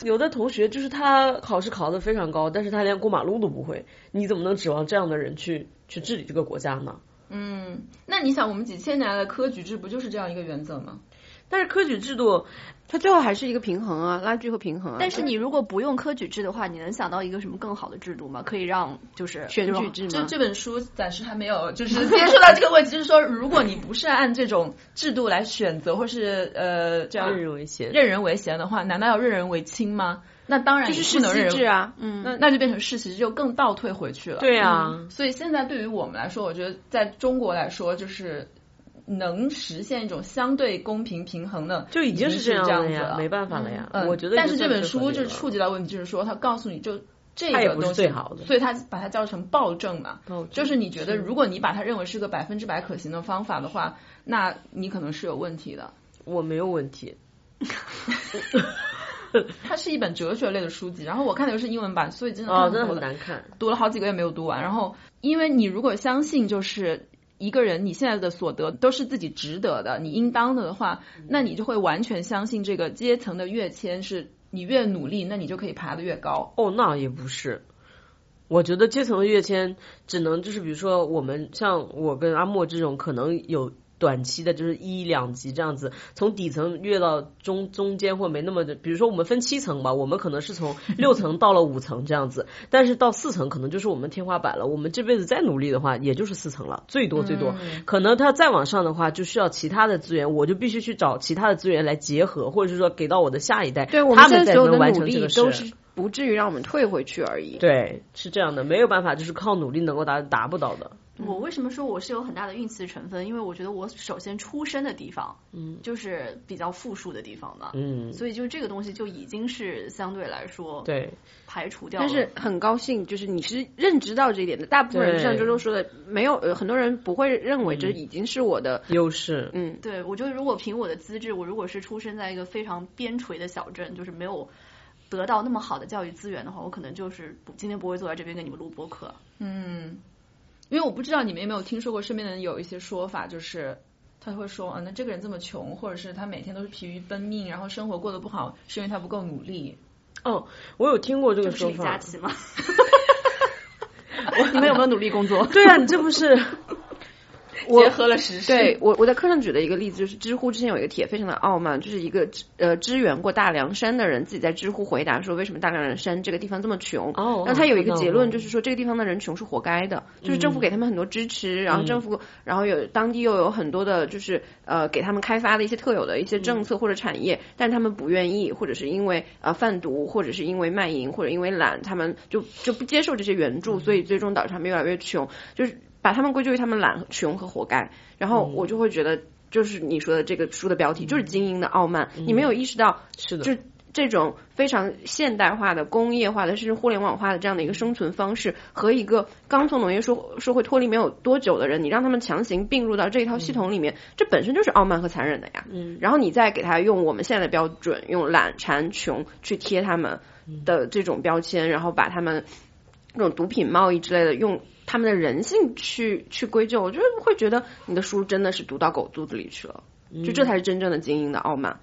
有的同学就是他考试考得非常高，但是他连过马路都不会，你怎么能指望这样的人去去治理这个国家呢？嗯，那你想我们几千年来的科举制不就是这样一个原则吗？但是科举制度，它最后还是一个平衡啊，拉锯和平衡啊。但是你如果不用科举制的话，你能想到一个什么更好的制度吗？可以让就是选举制吗？这这本书暂时还没有就是接触到这个问题，就是说，如果你不是按这种制度来选择，或是呃这样任人唯贤。任人唯贤的话，难道要任人唯亲吗？那当然就是能任制啊，嗯，那那就变成世袭制，就更倒退回去了。对啊，所以现在对于我们来说，我觉得在中国来说，就是能实现一种相对公平平衡的，就已经是这样了呀，了，没办法了呀。嗯，我觉得，但是这本书就就是触及到问题，就是说他告诉你就这个东西最好的所以他把它叫成暴政嘛，就是你觉得如果你把它认为是个百分之百可行的方法的话，那你可能是有问题的。我没有问题。它是一本哲学类的书籍，然后我看的又是英文版，所以真的哦，真的很难看。读了好几个月没有读完。然后，因为你如果相信就是一个人你现在的所得都是自己值得的，你应当的的话，那你就会完全相信这个阶层的跃迁是你越努力，那你就可以爬得越高。哦，那也不是。我觉得阶层的跃迁只能就是比如说我们像我跟阿莫这种可能有短期的，就是一两级这样子，从底层越到中中间或没那么的，比如说我们分七层吧，我们可能是从 六层到了五层这样子，但是到四层可能就是我们天花板了。我们这辈子再努力的话，也就是四层了，最多最多。可能他再往上的话，就需要其他的资源，我就必须去找其他的资源来结合，或者是说给到我的下一代，对我他们才们现在所有能完的努力成这个事。都是不至于让我们退回去而已。对，是这样的，没有办法，就是靠努力能够达达不到的。我为什么说我是有很大的运气成分？因为我觉得我首先出生的地方，嗯，就是比较富庶的地方嘛，嗯，所以就这个东西就已经是相对来说对，排除掉了。但是很高兴，就是你是认知到这一点的。大部分人像周周说的，没有呃，很多人不会认为这已经是我的，优势，嗯，对，我觉得如果凭我的资质，我如果是出生在一个非常边陲的小镇，就是没有得到那么好的教育资源的话，我可能就是不今天不会坐在这边跟你们录播客。嗯，因为我不知道你们有没有听说过身边的人有一些说法，就是他会说，啊，那这个人这么穷，或者是他每天都是疲于奔命，然后生活过得不好，是因为他不够努力。哦，我有听过这个说法是李佳法。琦吗？你们有没有努力工作？对啊，你这不是结合了时事，对我我在课上举的一个例子就是知乎之前有一个帖非常的傲慢，就是一个呃支援过大凉山的人自己在知乎回答说为什么大凉山这个地方这么穷。哦然后他有一个结论就是说这个地方的人穷是活该的，就是政府给他们很多支持，然后政府然后有当地又有很多的就是呃给他们开发的一些特有的一些政策或者产业，但是他们不愿意，或者是因为呃贩毒，或者是因为卖淫，或者因为懒，他们就就不接受这些援助，所以最终导致他们越来越穷，就是把他们归咎于他们懒、穷和活该。然后我就会觉得，就是你说的这个书的标题，就是精英的傲慢。你没有意识到，是的，就这种非常现代化的、工业化的，甚至互联网化的这样的一个生存方式，和一个刚从农业社社会脱离没有多久的人，你让他们强行并入到这一套系统里面，这本身就是傲慢和残忍的呀。嗯，然后你再给他用我们现在的标准，用懒、馋、穷去贴他们的这种标签，然后把他们这种毒品贸易之类的用。他们的人性去去归咎，我就会觉得你的书真的是读到狗肚子里去了，就这才是真正的精英的傲慢。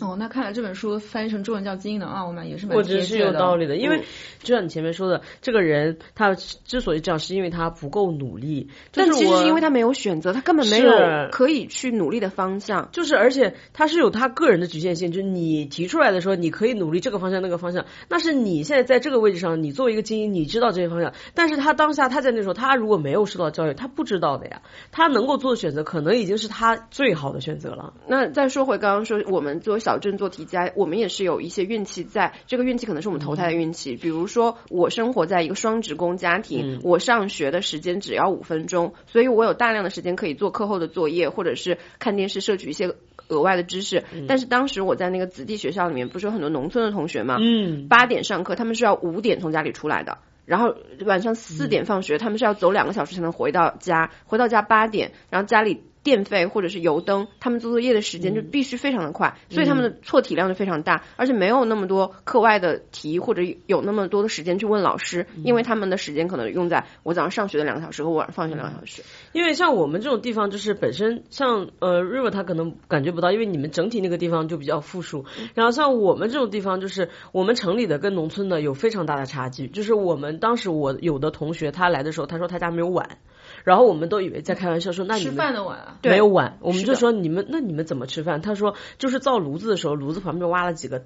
哦，那看来这本书翻译成中文叫《精英的傲慢》也是蛮我觉得是有道理的，因为嗯就像你前面说的，这个人他之所以这样，是因为他不够努力。但就是我其实是因为他没有选择，他根本没有可以去努力的方向。就是，而且他是有他个人的局限性，就是你提出来的时候你可以努力这个方向那个方向，那是你现在在这个位置上，你作为一个精英，你知道这些方向，但是他当下他在那时候，他如果没有受到教育，他不知道的呀，他能够做的选择可能已经是他最好的选择了。那再说回刚刚说，我们作为小镇做题家，我们也是有一些运气在，这个运气可能是我们投胎的运气。比如说，我生活在一个双职工家庭，我上学的时间只要五分钟，所以我有大量的时间可以做课后的作业，或者是看电视摄取一些额外的知识。但是当时我在那个子弟学校里面，不是有很多农村的同学嘛？嗯，八点上课，他们是要五点从家里出来的。然后晚上四点放学，他们是要走两个小时才能回到家，回到家八点，然后家里电费或者是油灯，他们做作业的时间就必须非常的快，所以他们的错题量就非常大，而且没有那么多课外的题或者有那么多的时间去问老师，因为他们的时间可能用在我早上上学的两个小时和晚上放学两个小时。因为像我们这种地方，就是本身像呃 River 他可能感觉不到，因为你们整体那个地方就比较富庶。然后像我们这种地方，就是我们城里的跟农村的有非常大的差距。就是我们当时我有的同学他来的时候，他说他家没有碗，然后我们都以为在开玩笑说那你吃们饭的碗啊，没有碗，我们就说你们那你们怎么吃饭？他说就是造炉子的时候，炉子旁边挖了几个。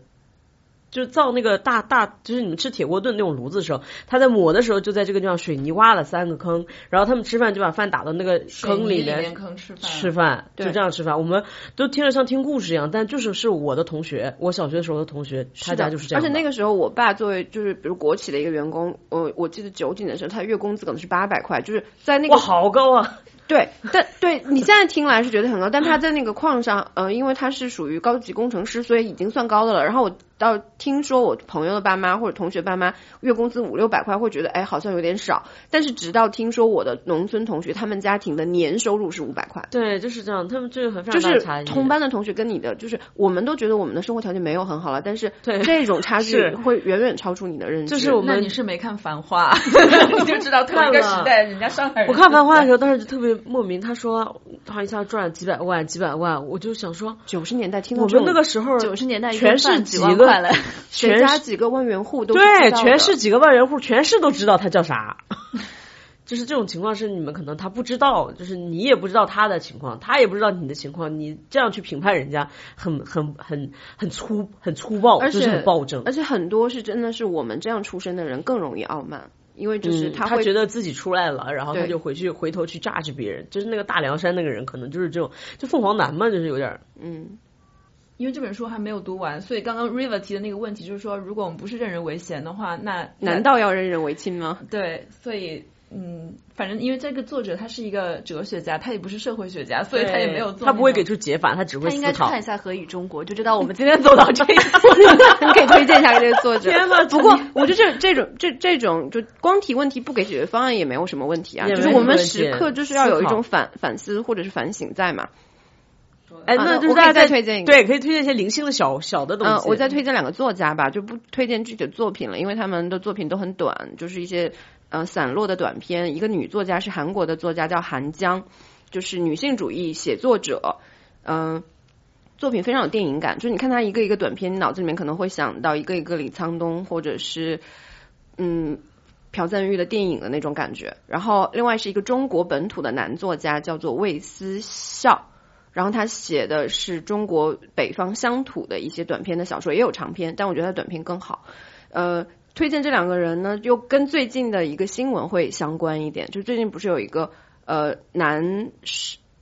就是造那个大大，就是你们吃铁锅炖那种炉子的时候，他在抹的时候就在这个地方水泥挖了三个坑，然后他们吃饭就把饭打到那个坑里面面坑吃饭，吃饭，就这样吃饭。我们都听着像听故事一样，但就是是我的同学，我小学时候的同学，他家就是这样的。而且那个时候，我爸作为就是比如国企的一个员工，我我记得九几年的时候，他月工资可能是八百块，就是在那个哇，好高啊！对，但对你现在听来是觉得很高，但他在那个矿上，呃，因为他是属于高级工程师，所以已经算高的了。然后我到听说我朋友的爸妈或者同学爸妈月工资五六百块，会觉得哎好像有点少。但是直到听说我的农村同学，他们家庭的年收入是五百块，对，就是这样，他们这个很就是。同班的同学跟你的，就是我们都觉得我们的生活条件没有很好了，但是对这种差距 会远远超出你的认知。就是我们你是没看《繁花 》，你就知道同一个时代，人家上海人。我看《繁花》的时候，当时就特别莫名，他说他一下赚几百万、几百万，我就想说，九十年代听到我们那个时候九十年代全是几几个万块了，全是家几个万元户都对，全市几个万元户，全市都知道他叫啥。就是这种情况是你们可能他不知道，就是你也不知道他的情况，他也不知道你的情况，你这样去评判人家，很很很很粗很粗暴，而且就是很暴政。而且很多是真的是我们这样出身的人更容易傲慢，因为就是嗯他会觉得自己出来了，然后他就回去回头去榨取别人，就是那个大凉山那个人，可能就是这种，就凤凰男嘛，就是有点儿嗯因为这本书还没有读完，所以刚刚 River 提的那个问题就是说，如果我们不是任人唯贤的话，那难道要任人唯亲吗？对？所以嗯，反正因为这个作者他是一个哲学家，他也不是社会学家，所以他也没有做，他不会给出解法，他只会他应该看一。下《何以中国》，就知道我们今天走到这一步。你可以推荐一下这个作者。天呐不过我觉得这这种这这种就光提问题不给解决方案也没有什么问题啊，也就是我们时刻就是要有一种反反思或者是反省在嘛。哎，啊那就是大家再推荐一个对，可以推荐一些零星的小小的东嗯，西。我再推荐两个作家吧，就不推荐具体的作品了，因为他们的作品都很短，就是一些呃散落的短篇。一个女作家是韩国的作家，叫韩江，就是女性主义写作者，嗯、作品非常有电影感，就是你看她一个一个短片，你脑子里面可能会想到一个一个李沧东或者是嗯。朴赞玉的电影的那种感觉，然后另外是一个中国本土的男作家，叫做魏思孝，然后他写的是中国北方乡土的一些短篇的小说，也有长篇，但我觉得他短篇更好。呃，推荐这两个人呢，又跟最近的一个新闻会相关一点，就最近不是有一个呃男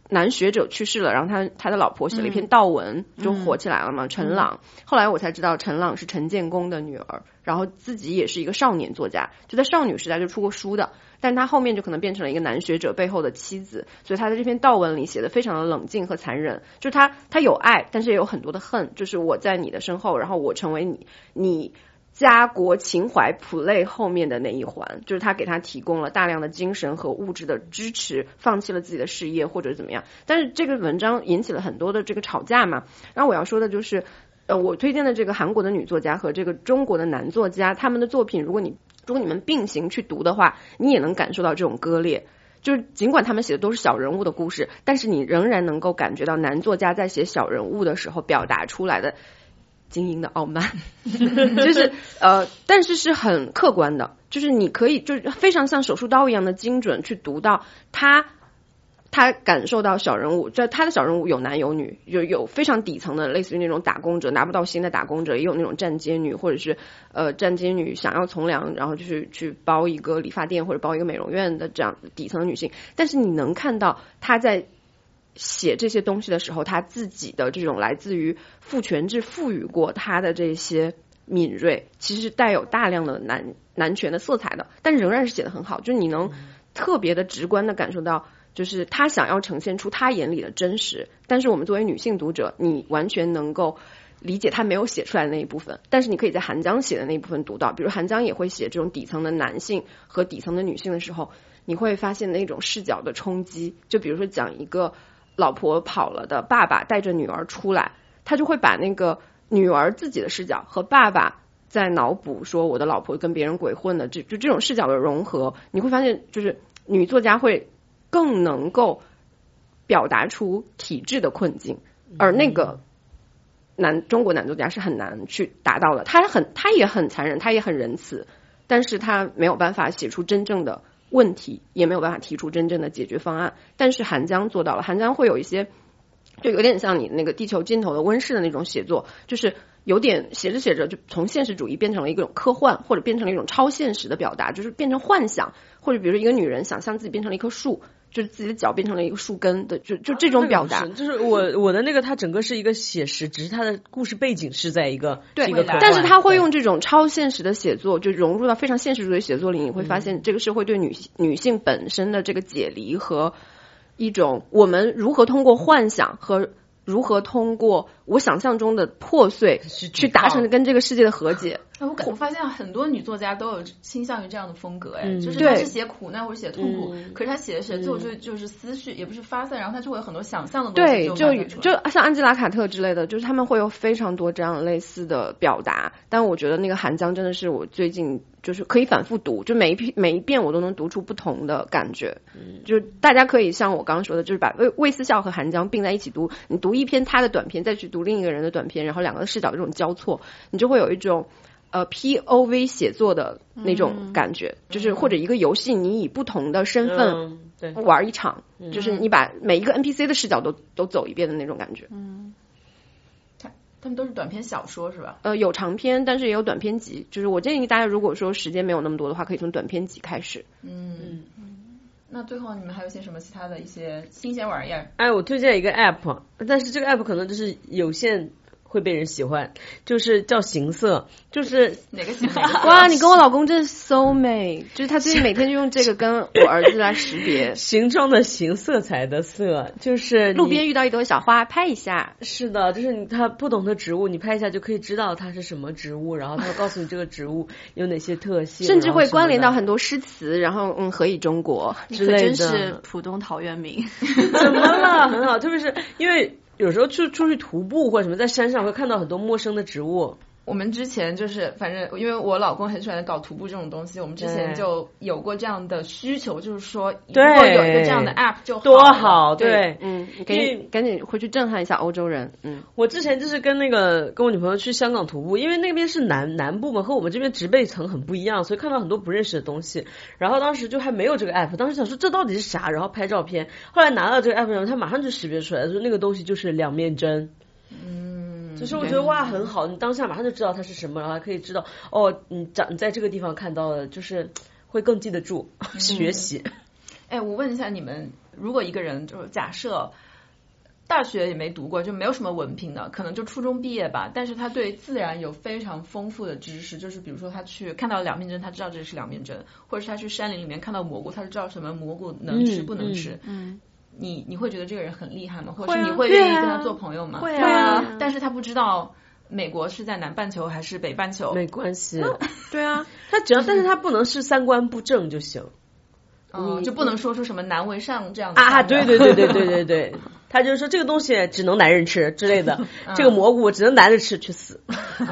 男学者去世了，然后他他的老婆写了一篇悼文，就火起来了嘛。陈朗，后来我才知道陈朗是陈建功的女儿，然后自己也是一个少年作家，就在少女时代就出过书的，但他后面就可能变成了一个男学者背后的妻子，所以他在这篇悼文里写的非常的冷静和残忍，就是他他有爱，但是也有很多的恨，就是我在你的身后，然后我成为你你。家国情怀 play 后面的那一环，就是他给他提供了大量的精神和物质的支持，放弃了自己的事业或者怎么样。但是这个文章引起了很多的这个吵架嘛。然后我要说的就是，呃，我推荐的这个韩国的女作家和这个中国的男作家，他们的作品，如果你如果你们并行去读的话，你也能感受到这种割裂。就是尽管他们写的都是小人物的故事，但是你仍然能够感觉到男作家在写小人物的时候表达出来的精英的傲慢，就是呃，但是是很客观的，就是你可以就是非常像手术刀一样的精准去读到他。他感受到小人物，这他的小人物有男有女，有有非常底层的，类似于那种打工者拿不到薪的打工者，也有那种站街女，或者是呃站街女想要从良，然后就是去包一个理发店或者包一个美容院的这样底层的女性。但是你能看到他在写这些东西的时候，他自己的这种来自于父权制赋予过他的这些敏锐，其实是带有大量的男男权的色彩的，但仍然是写的很好，就是你能特别的直观的感受到。就是他想要呈现出他眼里的真实，但是我们作为女性读者，你完全能够理解他没有写出来的那一部分，但是你可以在韩江写的那一部分读到，比如韩江也会写这种底层的男性和底层的女性的时候，你会发现那种视角的冲击，就比如说讲一个老婆跑了的爸爸带着女儿出来，他就会把那个女儿自己的视角和爸爸在脑补说我的老婆跟别人鬼混的，这就这种视角的融合，你会发现就是女作家会。更能够表达出体制的困境，而那个男中国男作家是很难去达到的。他很，他也很残忍，他也很仁慈，但是他没有办法写出真正的问题，也没有办法提出真正的解决方案。但是韩江做到了，韩江会有一些，就有点像你那个地球尽头的温室的那种写作，就是有点写着写着就从现实主义变成了一种科幻，或者变成了一种超现实的表达，就是变成幻想，或者比如说一个女人想象自己变成了一棵树。就是自己的脚变成了一个树根的，就就这种表达，就是我我的那个，它整个是一个写实，只是它的故事背景是在一个对一个，但是他会用这种超现实的写作，就融入到非常现实主义写作里，你会发现这个社会对女女性本身的这个解离和一种我们如何通过幻想和如何通过我想象中的破碎去达成跟这个世界的和解。哎，我感我发现很多女作家都有倾向于这样的风格，哎，嗯就是她是写苦难或者写痛苦，可是她写着写着最后就就是思绪，也不是发散，然后她就会有很多想象的东西对，就就像安吉拉卡特之类的，就是他们会有非常多这样类似的表达。但我觉得那个韩江真的是我最近就是可以反复读，就每一篇每一遍我都能读出不同的感觉。嗯，就是大家可以像我刚刚说的，就是把魏魏思笑和韩江并在一起读，你读一篇他的短篇，再去读另一个人的短篇，然后两个的视角这种交错，你就会有一种。呃，P O V 写作的那种感觉，就是或者一个游戏，你以不同的身份玩一场，就是你把每一个 NPC 的视角都都走一遍的那种感觉。嗯他们都是短篇小说是吧？呃，有长篇，但是也有短篇集。就是我建议大家，如果说时间没有那么多的话，可以从短篇集开始。嗯，那最后你们还有些什么其他的一些新鲜玩意儿？哎，我推荐一个 app，但是这个 app 可能就是有限会被人喜欢，就是叫形色，就是哪个形色？哇，你跟我老公真是 so 美，就是他最近每天就用这个跟我儿子来识别。形状的形，色彩的色，就是路边遇到一朵小花，拍一下。是的，就是你它不懂的植物，你拍一下就可以知道它是什么植物，然后他会告诉你这个植物有哪些特性，甚至会关联到很多诗词，然后嗯，何以中国？之类真是的。浦东陶渊明。怎么了？很好，特别是因为有时候去出去徒步或者什么，在山上会看到很多陌生的植物。我们之前就是，反正因为我老公很喜欢搞徒步这种东西，我们之前就有过这样的需求，就是说如对果有一个这样的 app 就多好对。嗯，你赶紧赶紧回去震撼一下欧洲人。嗯，我之前就是跟那个跟我女朋友去香港徒步，因为那边是南南部嘛，和我们这边植被层很不一样，所以看到很多不认识的东西。然后当时就还没有这个 app，当时想说这到底是啥，然后拍照片。后来拿到这个 app 然后，他马上就识别出来，说那个东西就是两面针。嗯，就是我觉得哇很好，你当下马上就知道它是什么，然后还可以知道哦，你长你在这个地方看到的，就是会更记得住学习。哎，我问一下你们，如果一个人就是假设大学也没读过，就没有什么文凭的，可能就初中毕业吧，但是他对自然有非常丰富的知识，就是比如说他去看到两面针，他知道这是两面针，或者是他去山林里面看到蘑菇，他就知道什么蘑菇能吃嗯不能吃。嗯，你你会觉得这个人很厉害吗？或者是你会愿意跟他做朋友吗？会啊但是他不知道美国是在南半球还是北半球。没关系，对啊，他只要但是他不能是三观不正就行嗯，就不能说出什么难为上这样的啊！对对对对对对对，他就是说这个东西只能男人吃之类的，这个蘑菇只能男人吃，去死。嗯，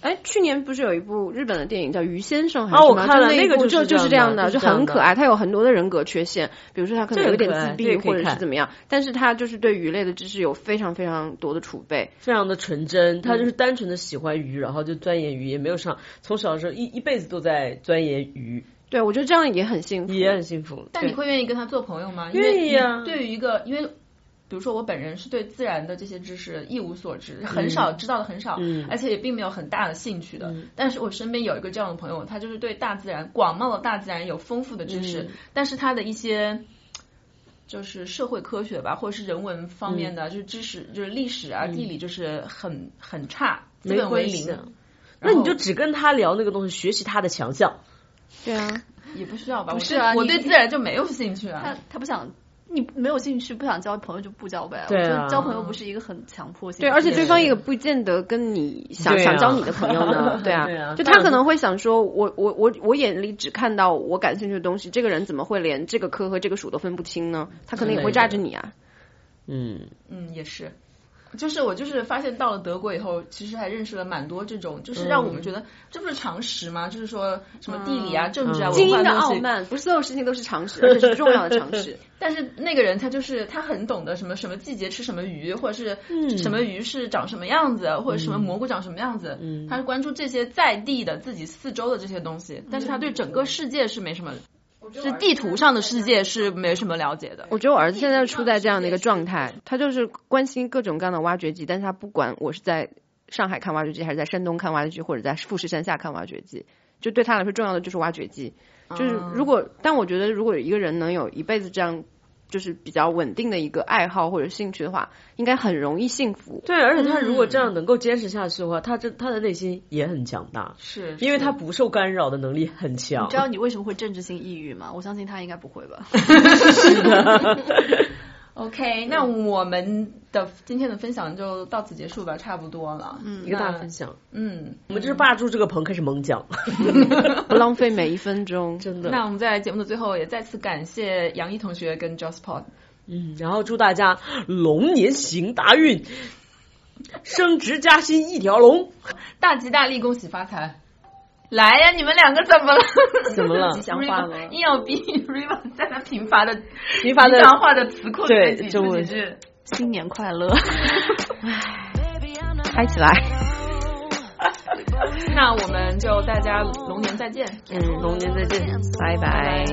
哎，去年不是有一部日本的电影叫《鱼先生》还哦我是什么？看了那个就就就是这样的，就很可爱。他有很多的人格缺陷，比如说他可能有点自闭或者是怎么样，但是他就是对鱼类的知识有非常非常多的储备。非常的纯真，他就是单纯的喜欢鱼，然后就钻研鱼，也没有上从小的时候一一辈子都在钻研鱼，对，我觉得这样也很幸福。也很幸福。但你会愿意跟他做朋友吗？愿意啊对于一个，因为比如说我本人是对自然的这些知识一无所知，很少知道的很少，嗯而且也并没有很大的兴趣的。但是我身边有一个这样的朋友，他就是对大自然广袤的大自然有丰富的知识，嗯但是他的一些。就是社会科学吧，或者是人文方面嗯的，就是知识，就是历史啊、地理，就是很很差，基本为零。那你就只跟他聊那个东西，学习他的强项。对啊，也不需要吧？不我是啊我对自然就没有兴趣啊。他他不想。你没有兴趣，不想交朋友就不交呗。对啊我觉得交朋友不是一个很强迫性对，而且对方也不见得跟你想、啊想交你的朋友呢，对啊，对啊就他可能会想说，我我我我眼里只看到我感兴趣的东西，这个人怎么会连这个科和这个属都分不清呢？他可能也会炸着你啊。嗯，嗯，也是。就是我就是发现到了德国以后，其实还认识了蛮多这种，就是让我们觉得这不是常识吗？就是说什么地理啊、政治啊、精英的文化东西。傲慢，不是所有事情都是常识，而且是重要的常识。但是那个人他就是他很懂得什么什么季节吃什么鱼，或者是什么鱼是长什么样子，或者什么蘑菇长什么样子。他是关注这些在地的自己四周的这些东西，但是他对整个世界是没什么，是地图上的世界是没什么了解的。我觉得我儿子现在处在这样的一个状态，他就是关心各种各样的挖掘机，但是他不管我是在上海看挖掘机，还是在山东看挖掘机，或者在富士山下看挖掘机，就对他来说重要的就是挖掘机。就是如果，但我觉得如果一个人能有一辈子这样就是比较稳定的一个爱好或者兴趣的话，应该很容易幸福。对，而且他如果这样能够坚持下去的话，他这他的内心也很强大，是因为他不受干扰的能力很强。你知道你为什么会政治性抑郁吗？我相信他应该不会吧。是的。OK，那我们的今天的分享就到此结束吧，差不多了。嗯，一个大分享。嗯，我们就是霸住这个棚开始猛讲，不浪费每一分钟，真的。那我们在节目的最后也再次感谢杨毅同学跟 Jospod。嗯，然后祝大家龙年行大运，升职加薪一条龙，大吉大利，恭喜发财。来呀，你们两个怎么了？怎么了？吉祥话吗？硬要逼 Riva 在那贫乏的、贫乏的吉祥话的词库对里中文是新年快乐，嗨起来！那我们就大家龙年再见。嗯，龙年再见，拜拜。